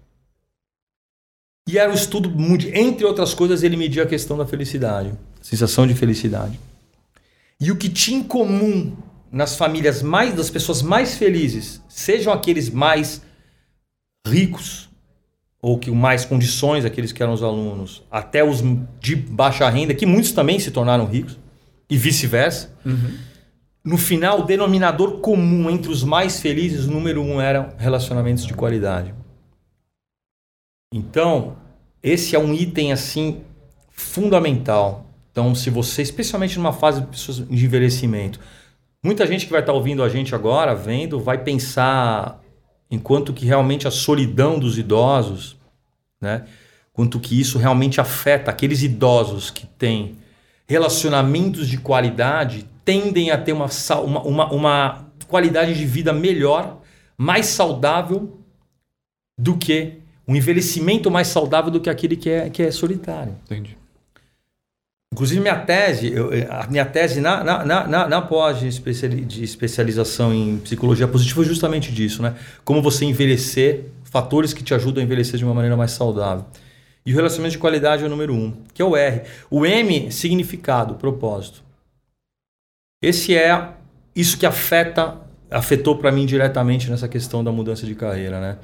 E era um estudo, entre outras coisas, ele media a questão da felicidade, sensação de felicidade. E o que tinha em comum nas famílias mais das pessoas mais felizes, sejam aqueles mais ricos ou que mais condições, aqueles que eram os alunos, até os de baixa renda, que muitos também se tornaram ricos e vice-versa. Uhum. No final, o denominador comum entre os mais felizes, o número um, eram relacionamentos de qualidade. Então, esse é um item assim fundamental. Então, se você, especialmente numa fase de pessoas de envelhecimento, muita gente que vai estar ouvindo a gente agora, vendo, vai pensar enquanto que realmente a solidão dos idosos, né? Quanto que isso realmente afeta aqueles idosos que têm relacionamentos de qualidade, tendem a ter uma, uma, uma, uma qualidade de vida melhor, mais saudável do que um envelhecimento mais saudável do que aquele que é, que é solitário. Entendi. Inclusive, minha tese, eu, a minha tese na, na, na, na pós de, especialização em psicologia positiva é justamente disso, né? Como você envelhecer, fatores que te ajudam a envelhecer de uma maneira mais saudável. E o relacionamento de qualidade é o número um, que é o R. O M, significado, propósito. Esse é isso que afeta, afetou para mim diretamente nessa questão da mudança de carreira, né?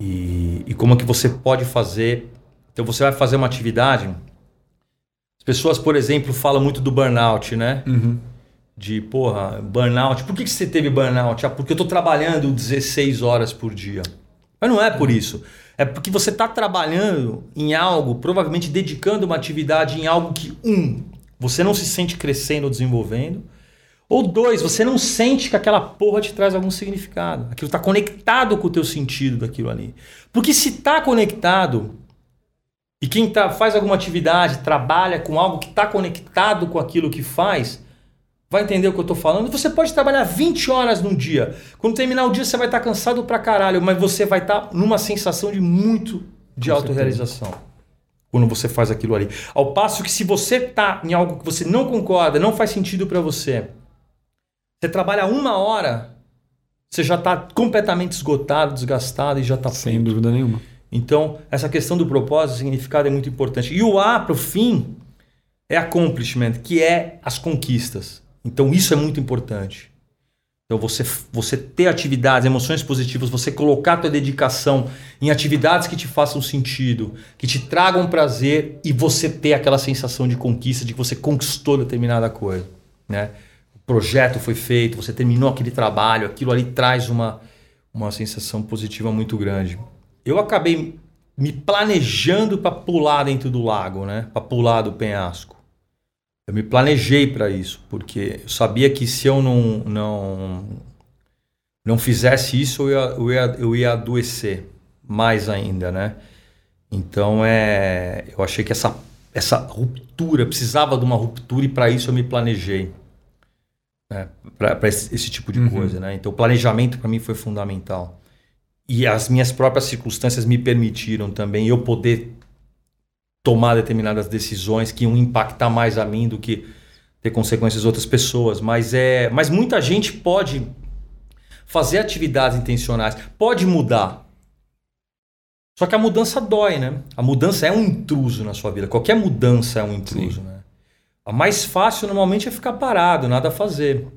E, e como é que você pode fazer. Então você vai fazer uma atividade. As pessoas, por exemplo, falam muito do burnout, né? Uhum. De, porra, burnout. Por que, que você teve burnout? Ah, porque eu estou trabalhando 16 horas por dia. Mas não é por isso. É porque você está trabalhando em algo, provavelmente dedicando uma atividade em algo que, um, você não se sente crescendo ou desenvolvendo. Ou dois, você não sente que aquela porra te traz algum significado. Aquilo está conectado com o teu sentido daquilo ali. Porque se está conectado, e quem tá, faz alguma atividade, trabalha com algo que está conectado com aquilo que faz, vai entender o que eu estou falando. Você pode trabalhar 20 horas num dia. Quando terminar o dia, você vai estar tá cansado pra caralho, mas você vai estar tá numa sensação de muito de autorrealização. Quando você faz aquilo ali. Ao passo que se você está em algo que você não concorda, não faz sentido para você, você trabalha uma hora, você já está completamente esgotado, desgastado e já está Sem dúvida nenhuma. Então, essa questão do propósito, significado é muito importante. E o A para o fim é accomplishment, que é as conquistas. Então, isso é muito importante. Então, você, você ter atividades, emoções positivas, você colocar a tua dedicação em atividades que te façam sentido, que te tragam prazer e você ter aquela sensação de conquista, de que você conquistou determinada coisa. Né? Projeto foi feito, você terminou aquele trabalho, aquilo ali traz uma, uma sensação positiva muito grande. Eu acabei me planejando para pular dentro do lago, né? Para pular do penhasco. Eu me planejei para isso, porque eu sabia que se eu não não não fizesse isso, eu ia, eu ia, eu ia adoecer mais ainda, né? Então é, eu achei que essa essa ruptura precisava de uma ruptura e para isso eu me planejei né? para esse, esse, tipo de uhum. coisa, né? Então o planejamento para mim foi fundamental e as minhas próprias circunstâncias me permitiram também eu poder tomar determinadas decisões que iam impactar mais a mim do que ter consequências outras pessoas. Mas é, mas muita gente pode fazer atividades intencionais, pode mudar. Só que a mudança dói, né? A mudança é um intruso na sua vida. Qualquer mudança é um intruso, Sim. né? A mais fácil normalmente é ficar parado, nada a fazer.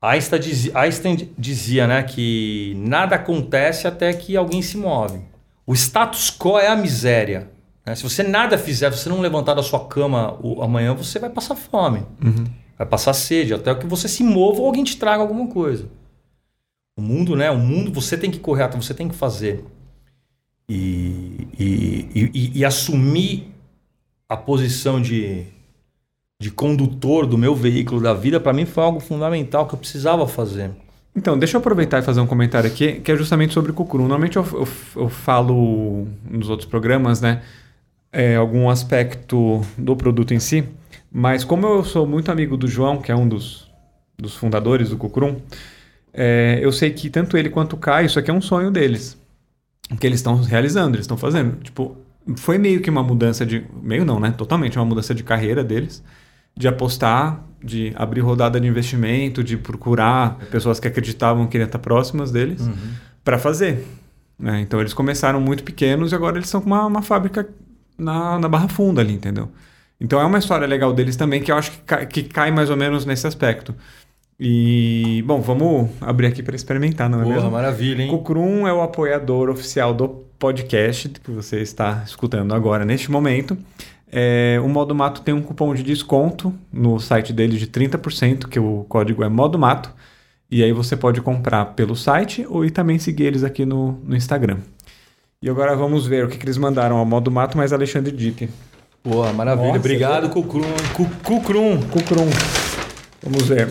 Einstein dizia, Einstein dizia né, que nada acontece até que alguém se move. O status quo é a miséria. Né? Se você nada fizer, você não levantar da sua cama o, amanhã, você vai passar fome. Uhum. Vai passar sede, até que você se mova ou alguém te traga alguma coisa. O mundo, né? O mundo você tem que correr, você tem que fazer. E, e, e, e assumir a posição de, de condutor do meu veículo da vida, para mim foi algo fundamental que eu precisava fazer. Então, deixa eu aproveitar e fazer um comentário aqui, que é justamente sobre o Cucuru. Normalmente eu, eu, eu falo nos outros programas, né? é, algum aspecto do produto em si, mas como eu sou muito amigo do João, que é um dos, dos fundadores do Cucrum, é, eu sei que tanto ele quanto o Caio, isso aqui é um sonho deles. Que eles estão realizando, eles estão fazendo. Tipo, foi meio que uma mudança de. Meio não, né? Totalmente uma mudança de carreira deles. De apostar, de abrir rodada de investimento, de procurar pessoas que acreditavam que iam estar próximas deles uhum. para fazer. Né? Então eles começaram muito pequenos e agora eles estão com uma, uma fábrica na, na Barra Funda ali, entendeu? Então é uma história legal deles também que eu acho que cai, que cai mais ou menos nesse aspecto. E, bom, vamos abrir aqui para experimentar, não é Porra, mesmo? maravilha, hein? Cucrum é o apoiador oficial do podcast que você está escutando agora, neste momento. É, o Modo Mato tem um cupom de desconto no site dele de 30%, que o código é Modo Mato. E aí você pode comprar pelo site ou e também seguir eles aqui no, no Instagram. E agora vamos ver o que, que eles mandaram ao modo mato, mais Alexandre Dick. Boa, maravilha. Nossa, Obrigado, Cucrum. Cucrum. Cucrum. Vamos ver.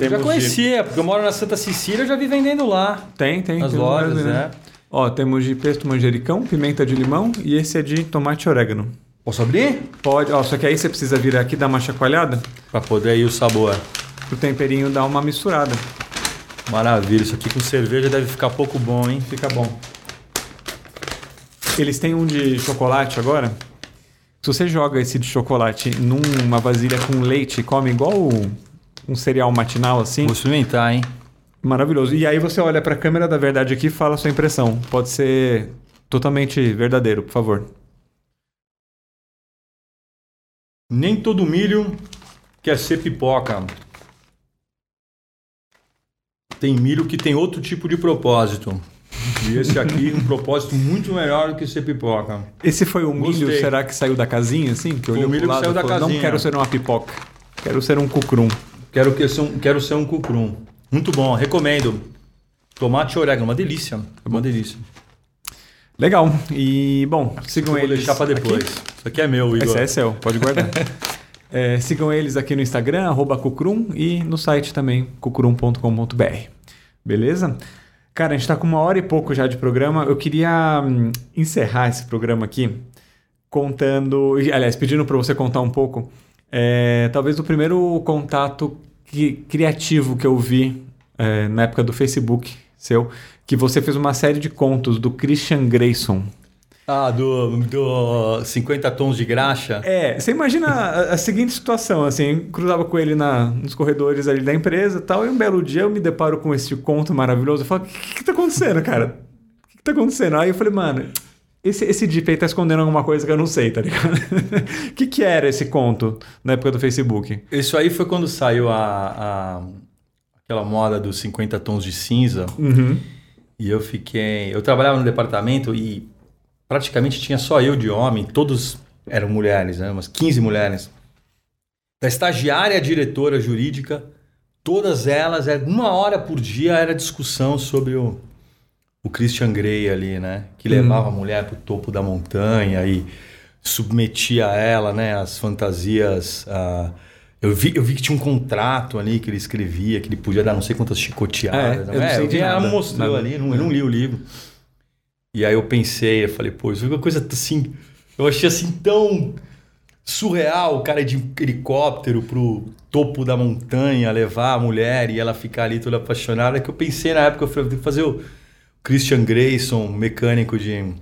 eu já conhecia, de... porque eu moro na Santa Cecília, eu já vi vendendo lá. Tem, tem. Nas tem lojas, né? Ó, temos de pesto manjericão, pimenta de limão e esse é de tomate e orégano. Posso abrir? Pode. Ó, só que aí você precisa vir aqui dar uma chacoalhada. Pra poder ir o sabor. O temperinho dar uma misturada. Maravilha. Isso aqui com cerveja deve ficar pouco bom, hein? Fica bom. Eles têm um de chocolate agora. Se você joga esse de chocolate numa vasilha com leite, come igual um cereal matinal assim. Vou experimentar, hein? Maravilhoso. E aí você olha para a câmera da verdade aqui e fala a sua impressão. Pode ser totalmente verdadeiro, por favor. Nem todo milho quer ser pipoca. Tem milho que tem outro tipo de propósito. E esse aqui, um *laughs* propósito muito melhor do que ser pipoca. Esse foi o milho, Gostei. será que saiu da casinha, assim? Que o milho lado, saiu da falou, casinha. Não quero ser uma pipoca, quero ser um cucrum. Quero, que ser um, quero ser um cucrum. Muito bom, recomendo. Tomate e orégano, uma delícia. É uma delícia. Legal. E, bom, sigam eles. Vou deixar para depois. Aqui. Isso aqui é meu, Igor. Esse é seu, pode guardar. *laughs* é, sigam eles aqui no Instagram, cucrum, e no site também, cucrum.com.br. Beleza? Cara, a gente está com uma hora e pouco já de programa. Eu queria hum, encerrar esse programa aqui contando, aliás, pedindo para você contar um pouco, é, talvez o primeiro contato que, criativo que eu vi é, na época do Facebook seu, que você fez uma série de contos do Christian Grayson. Ah, do, do 50 tons de graxa? É, você imagina a, a, seguinte situação, assim, cruzava com ele na, nos corredores ali da empresa tal, e um belo dia eu me deparo com esse conto maravilhoso, eu falo, o que, que, tá acontecendo, cara? O que, que tá acontecendo? Aí eu falei, mano, esse, esse Deep aí tá escondendo alguma coisa que eu não sei, tá ligado? O *laughs* que, que era esse conto na época do Facebook? Isso aí foi quando saiu a, a aquela moda dos 50 tons de cinza. Uhum. E eu fiquei. Eu trabalhava no departamento e praticamente tinha só eu de homem, todos eram mulheres, né? umas 15 mulheres. Da estagiária à diretora jurídica, todas elas, é, uma hora por dia era discussão sobre o, o Christian Grey ali, né? Que levava hum. a mulher pro topo da montanha e submetia ela, né? As fantasias. Uh, eu, vi, eu vi que tinha um contrato ali que ele escrevia, que ele podia dar não sei quantas chicoteadas. É, eu, é, eu vi, ela mostrou nada. ali, não, eu não li o livro. E aí eu pensei, eu falei, pô, isso foi uma coisa assim. Eu achei assim tão surreal o cara de helicóptero pro topo da montanha levar a mulher e ela ficar ali toda apaixonada que eu pensei na época eu falei, vou fazer o Christian Grayson, mecânico de,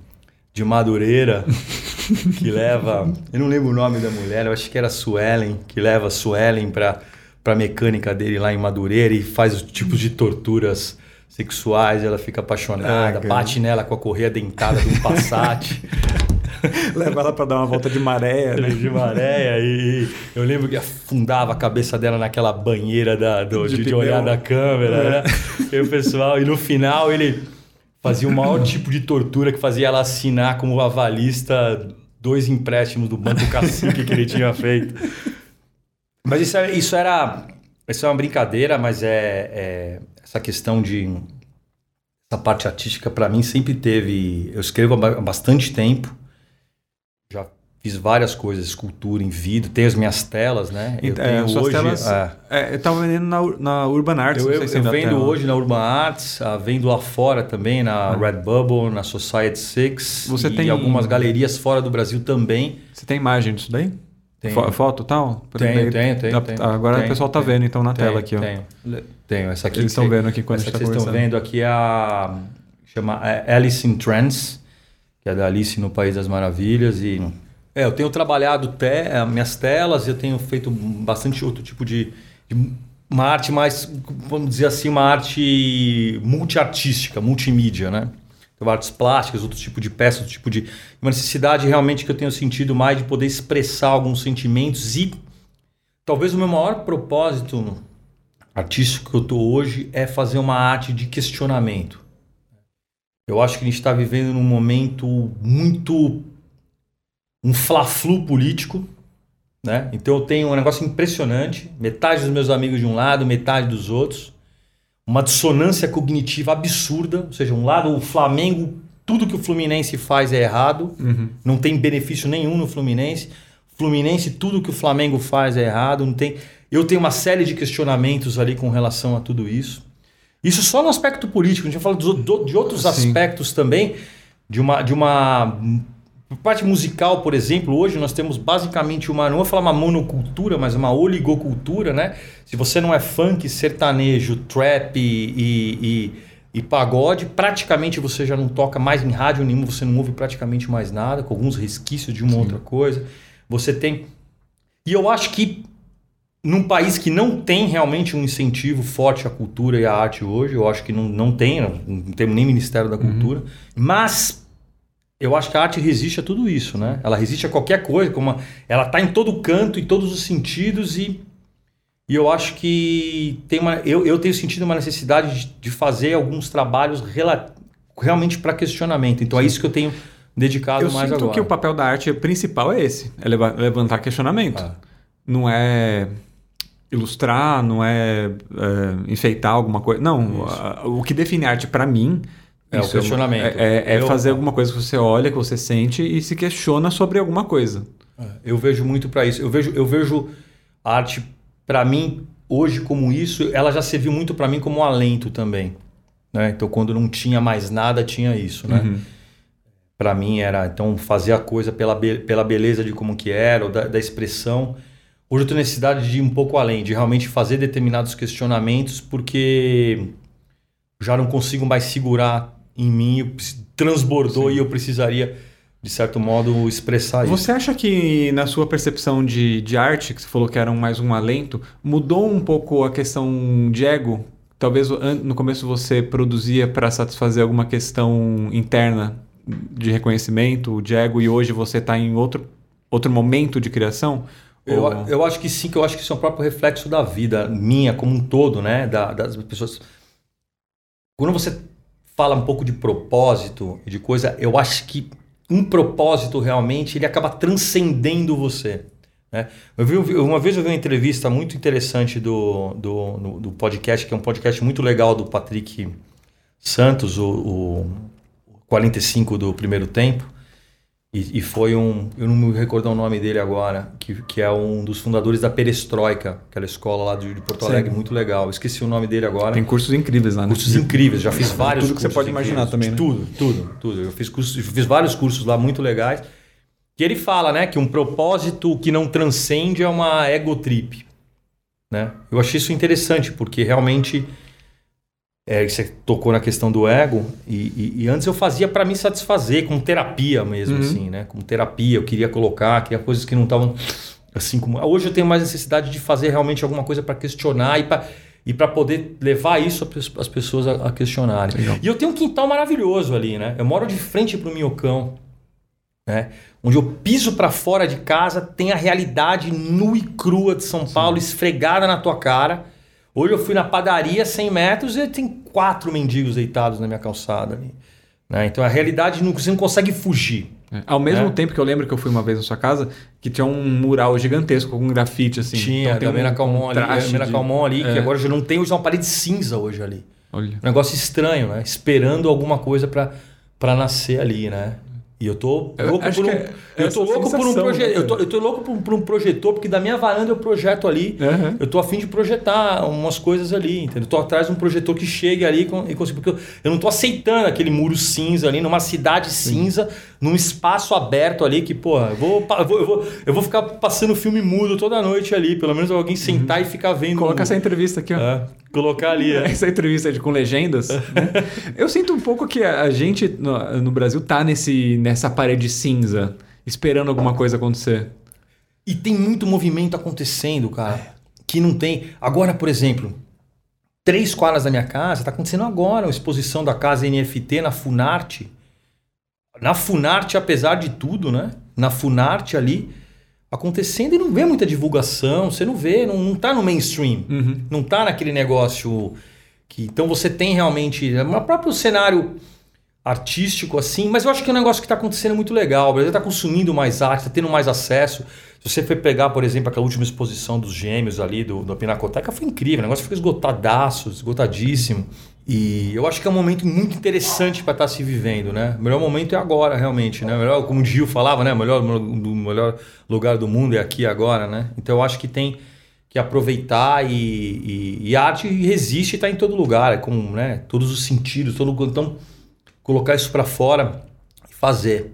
de Madureira, *laughs* que leva, eu não lembro o nome da mulher, eu acho que era Suelen, que leva Suelen para para mecânica dele lá em Madureira e faz os tipos de torturas sexuais, ela fica apaixonada, ah, bate nela com a correia dentada de um Passat. *laughs* Leva ela para dar uma volta de maré, né? De maré, e eu lembro que afundava a cabeça dela naquela banheira da, do, de, de olhar da câmera, é. né? E o pessoal, e no final ele fazia o maior *laughs* tipo de tortura que fazia ela assinar como avalista dois empréstimos do Banco Cacique que ele tinha feito. Mas isso, isso era. Isso é uma brincadeira, mas é, é essa questão de. Essa parte artística, para mim, sempre teve. Eu escrevo há bastante tempo fiz várias coisas, escultura em vidro, tenho as minhas telas, né? Eu é, tenho hoje. Telas, é, é, eu estava vendendo na, na Urban Arts. Eu, eu, eu vendo hoje na Urban Arts, uh, vendo lá fora também, na ah. Redbubble, na Society Six. Você e tem algumas galerias fora do Brasil também. Você tem imagem disso daí? Tem. Foto e tal? Tenho, tenho, tenho, tenho. Agora tenho, o pessoal está vendo então na tenho, tela aqui, ó. Tenho, tenho. Essa aqui Eles estão vendo aqui quando essa que vocês estão vendo aqui é a chama é Alice in Trance, que é da Alice no País das Maravilhas e é, eu tenho trabalhado te, eh, minhas telas, eu tenho feito bastante outro tipo de, de uma arte mais, vamos dizer assim, uma arte multiartística, multimídia, né? Então, artes plásticas, outro tipo de peça, outro tipo de. Uma necessidade realmente que eu tenho sentido mais de poder expressar alguns sentimentos e talvez o meu maior propósito artístico que eu estou hoje é fazer uma arte de questionamento. Eu acho que a gente está vivendo num momento muito um fla-flu político, né? Então eu tenho um negócio impressionante, metade dos meus amigos de um lado, metade dos outros, uma dissonância cognitiva absurda, ou seja, um lado o Flamengo, tudo que o Fluminense faz é errado, uhum. não tem benefício nenhum no Fluminense. Fluminense, tudo que o Flamengo faz é errado, não tem. Eu tenho uma série de questionamentos ali com relação a tudo isso. Isso só no aspecto político, a gente fala de outros Sim. aspectos também, de uma, de uma parte musical, por exemplo, hoje nós temos basicamente uma, não vou falar uma monocultura, mas uma oligocultura, né? Se você não é funk, sertanejo, trap e, e, e pagode, praticamente você já não toca mais em rádio nenhuma, você não ouve praticamente mais nada, com alguns resquícios de uma Sim. outra coisa. Você tem. E eu acho que num país que não tem realmente um incentivo forte à cultura e à arte hoje, eu acho que não, não tem, não, não temos nem Ministério da uhum. Cultura, uhum. mas eu acho que a arte resiste a tudo isso, né? Ela resiste a qualquer coisa, como ela está em todo canto, em todos os sentidos e, e eu acho que tem uma, eu, eu tenho sentido uma necessidade de, de fazer alguns trabalhos realmente para questionamento. Então é isso que eu tenho dedicado eu mais agora. Sinto que o papel da arte principal é esse, é levantar questionamento. Ah. Não é ilustrar, não é, é, enfeitar alguma coisa. Não, a, o que define arte para mim é Isso, o questionamento. É, é, é eu, fazer alguma coisa que você olha, que você sente e se questiona sobre alguma coisa. É, eu vejo muito para isso. Eu vejo, eu vejo a arte, para mim, hoje como isso, ela já serviu muito para mim como um alento também. Né? Então, quando não tinha mais nada, tinha isso. Né? Uhum. Para mim era, então, fazer a coisa pela, be pela beleza de como que era, ou da, da expressão. Hoje eu tenho necessidade de ir um pouco além, de realmente fazer determinados questionamentos, porque já não consigo mais segurar em mim, transbordou Sim. e eu precisaria, de certo modo, expressar você isso. Você acha que na sua percepção de, de arte, que você falou que era um, mais um alento, mudou um pouco a questão de ego? Talvez no começo você produzia para satisfazer alguma questão interna de reconhecimento, de ego, e hoje você está em outro, outro momento de criação? Eu, eu acho que sim, que eu acho que isso é um próprio reflexo da vida minha como um todo, né? Da, das pessoas. Quando você fala um pouco de propósito e de coisa, eu acho que um propósito realmente ele acaba transcendendo você. Né? Eu vi, uma vez eu vi uma entrevista muito interessante do, do, do, do podcast, que é um podcast muito legal do Patrick Santos, o, o 45 do primeiro tempo. E, e, foi um, eu não me recordo o nome dele agora, que, que é um dos fundadores da Perestroika, aquela escola lá de, de Porto Alegre, Sim. muito legal. esqueci o nome dele agora. Tem cursos incríveis lá, né? Cursos incríveis, já fiz vários Tudo que você pode imaginar também, né? Tudo, tudo, tudo. Eu fiz, cursos, fiz vários cursos lá muito legais. Que ele fala, né, que um propósito que não transcende é uma ego trip, né? Eu achei isso interessante porque realmente é, você tocou na questão do ego e, e, e antes eu fazia para me satisfazer com terapia mesmo, uhum. assim, né? Com terapia, eu queria colocar, queria coisas que não estavam assim como hoje eu tenho mais necessidade de fazer realmente alguma coisa para questionar e para e para poder levar isso as pessoas a, a questionarem. Legal. E eu tenho um quintal maravilhoso ali, né? Eu moro de frente para o Minhocão, né? Onde eu piso para fora de casa, tem a realidade nua e crua de São Sim. Paulo esfregada na tua cara. Hoje eu fui na padaria 100 metros e tem quatro mendigos deitados na minha calçada ali. Né? Então a realidade não, você não consegue fugir. É. Ao mesmo né? tempo que eu lembro que eu fui uma vez na sua casa, que tinha um mural gigantesco com um grafite assim. Tinha, então, tem da um, Mena Calmon ali, Mena de... Calmon ali, é. que agora já não tem, hoje é uma parede cinza hoje ali. Olha. Um negócio estranho, né? Esperando alguma coisa para nascer ali, né? E eu tô louco por um, é eu tô louco por um projeto. Né, eu, tô, eu tô louco por, por, um projetor, porque da minha varanda eu projeto ali. Uhum. Eu tô afim de projetar umas coisas ali, entendeu? Eu tô atrás de um projetor que chegue ali e consiga. Porque eu, eu não tô aceitando aquele muro cinza ali, numa cidade Sim. cinza, num espaço aberto ali, que, porra, eu vou, eu vou, eu vou, eu vou ficar passando filme mudo toda noite ali. Pelo menos alguém sentar uhum. e ficar vendo. Coloca um, essa entrevista aqui, ó. É, colocar ali. É. *laughs* Essa entrevista de, com legendas. né? *laughs* Eu sinto um pouco que a gente no, no Brasil tá nesse, nessa parede cinza esperando alguma coisa acontecer. E tem muito movimento acontecendo, cara, que não tem. Agora, por exemplo, três quadras da minha casa, está acontecendo agora uma exposição da casa NFT na Funarte. Na Funarte, apesar de tudo, né? Na Funarte ali, acontecendo e não vê muita divulgação, você não vê, não, não tá no mainstream, uhum. não tá naquele negócio que. Então você tem realmente. O próprio cenário artístico assim, mas eu acho que é um negócio que está acontecendo muito legal. O Brasil está consumindo mais arte, está tendo mais acesso. Se você for pegar, por exemplo, aquela última exposição dos gêmeos ali do, do Pinacoteca, foi incrível. O negócio ficou esgotadaço, esgotadíssimo. E eu acho que é um momento muito interessante para estar tá se vivendo, né? O melhor momento é agora, realmente, né? Melhor, como o Gil falava, né? O melhor, o melhor lugar do mundo é aqui agora, né? Então eu acho que tem que aproveitar e, e, e a arte resiste e está em todo lugar, é com né? todos os sentidos, todo então colocar isso para fora e fazer.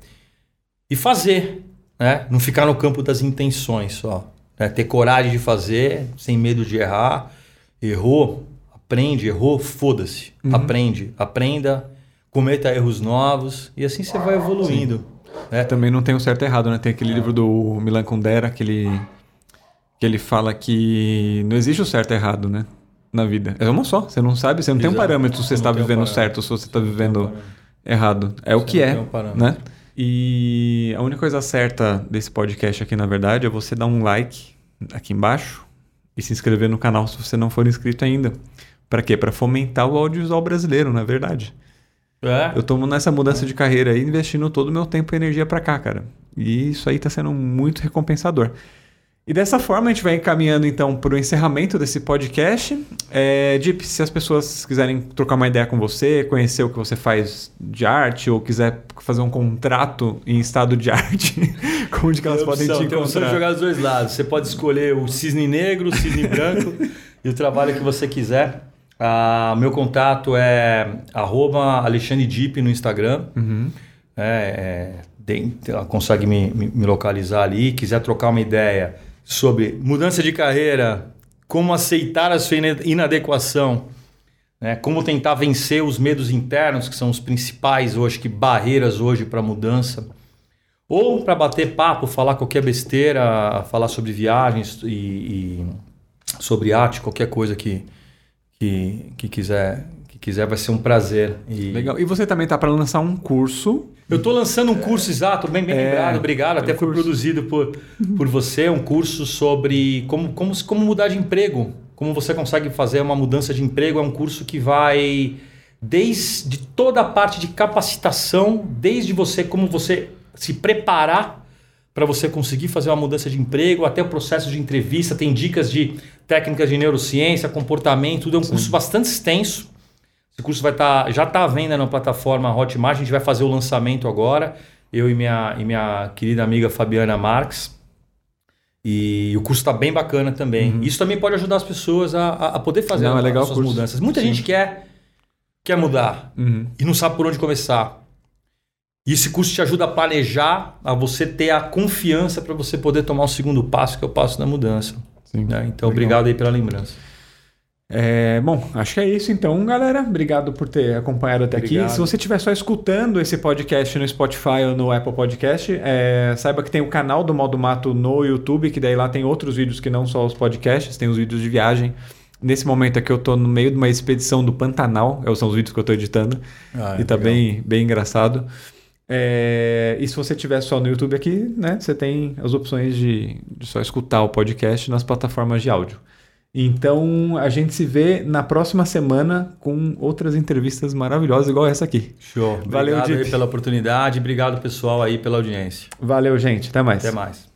E fazer, né? Não ficar no campo das intenções só. Né? Ter coragem de fazer, sem medo de errar. Errou, aprende, errou, foda-se. Uhum. Aprende, aprenda, cometa erros novos e assim você vai evoluindo. Né? Também não tem o certo e errado, né? Tem aquele é. livro do Milan Kundera que ele, que ele fala que não existe o certo e errado, né? Na vida. É uma só. Você não sabe, você não Exato. tem um parâmetro se você está vivendo certo ou se você está vivendo errado. É o que é, né? E a única coisa certa desse podcast aqui, na verdade, é você dar um like aqui embaixo e se inscrever no canal se você não for inscrito ainda. Para quê? Para fomentar o audiovisual brasileiro, na é verdade. É. Eu tô nessa mudança de carreira aí, investindo todo o meu tempo e energia para cá, cara. E isso aí tá sendo muito recompensador. E dessa forma a gente vai encaminhando então para o encerramento desse podcast. É, Deep, se as pessoas quiserem trocar uma ideia com você, conhecer o que você faz de arte ou quiser fazer um contrato em estado de *laughs* arte, como de que elas podem te encontrar? Tem jogar dos dois lados. Você pode escolher o cisne negro, o cisne branco *laughs* e o trabalho que você quiser. Ah, meu contato é arroba Alexandre Deep no Instagram. Uhum. É, é, consegue me, me localizar ali. Quiser trocar uma ideia sobre mudança de carreira, como aceitar a sua inadequação, né? como tentar vencer os medos internos, que são os principais hoje, que barreiras hoje para mudança. Ou para bater papo, falar qualquer besteira, falar sobre viagens e, e sobre arte, qualquer coisa que, que, que quiser quiser, vai ser um prazer. E... Legal. E você também está para lançar um curso. Eu estou lançando um curso, exato, bem, bem é, lembrado, obrigado. É Até um foi curso. produzido por, por você, um curso sobre como, como, como mudar de emprego. Como você consegue fazer uma mudança de emprego. É um curso que vai desde toda a parte de capacitação, desde você, como você se preparar para você conseguir fazer uma mudança de emprego, até o processo de entrevista, tem dicas de técnicas de neurociência, comportamento, tudo é um Sim. curso bastante extenso. Esse curso vai estar, tá, já está à venda na plataforma Hotmart, a gente vai fazer o lançamento agora, eu e minha, e minha querida amiga Fabiana Marques. E o curso está bem bacana também. Uhum. Isso também pode ajudar as pessoas a, a poder fazer não, é legal as suas mudanças. Muita Sim. gente quer, quer mudar uhum. e não sabe por onde começar. E esse curso te ajuda a planejar, a você ter a confiança para você poder tomar o segundo passo, que é o passo da mudança. Sim, né? Então, legal. obrigado aí pela lembrança. É, bom, acho que é isso então, galera. Obrigado por ter acompanhado até Obrigado. aqui. Se você estiver só escutando esse podcast no Spotify ou no Apple Podcast, é, saiba que tem o canal do Modo Mato no YouTube, que daí lá tem outros vídeos que não só os podcasts, tem os vídeos de viagem. Nesse momento aqui eu estou no meio de uma expedição do Pantanal, são os vídeos que eu estou editando, ah, é, e tá bem, bem engraçado. É, e se você estiver só no YouTube aqui, né, você tem as opções de, de só escutar o podcast nas plataformas de áudio. Então a gente se vê na próxima semana com outras entrevistas maravilhosas, igual essa aqui. Show. Valeu, Obrigado pela oportunidade. Obrigado, pessoal, aí pela audiência. Valeu, gente. Até mais. Até mais.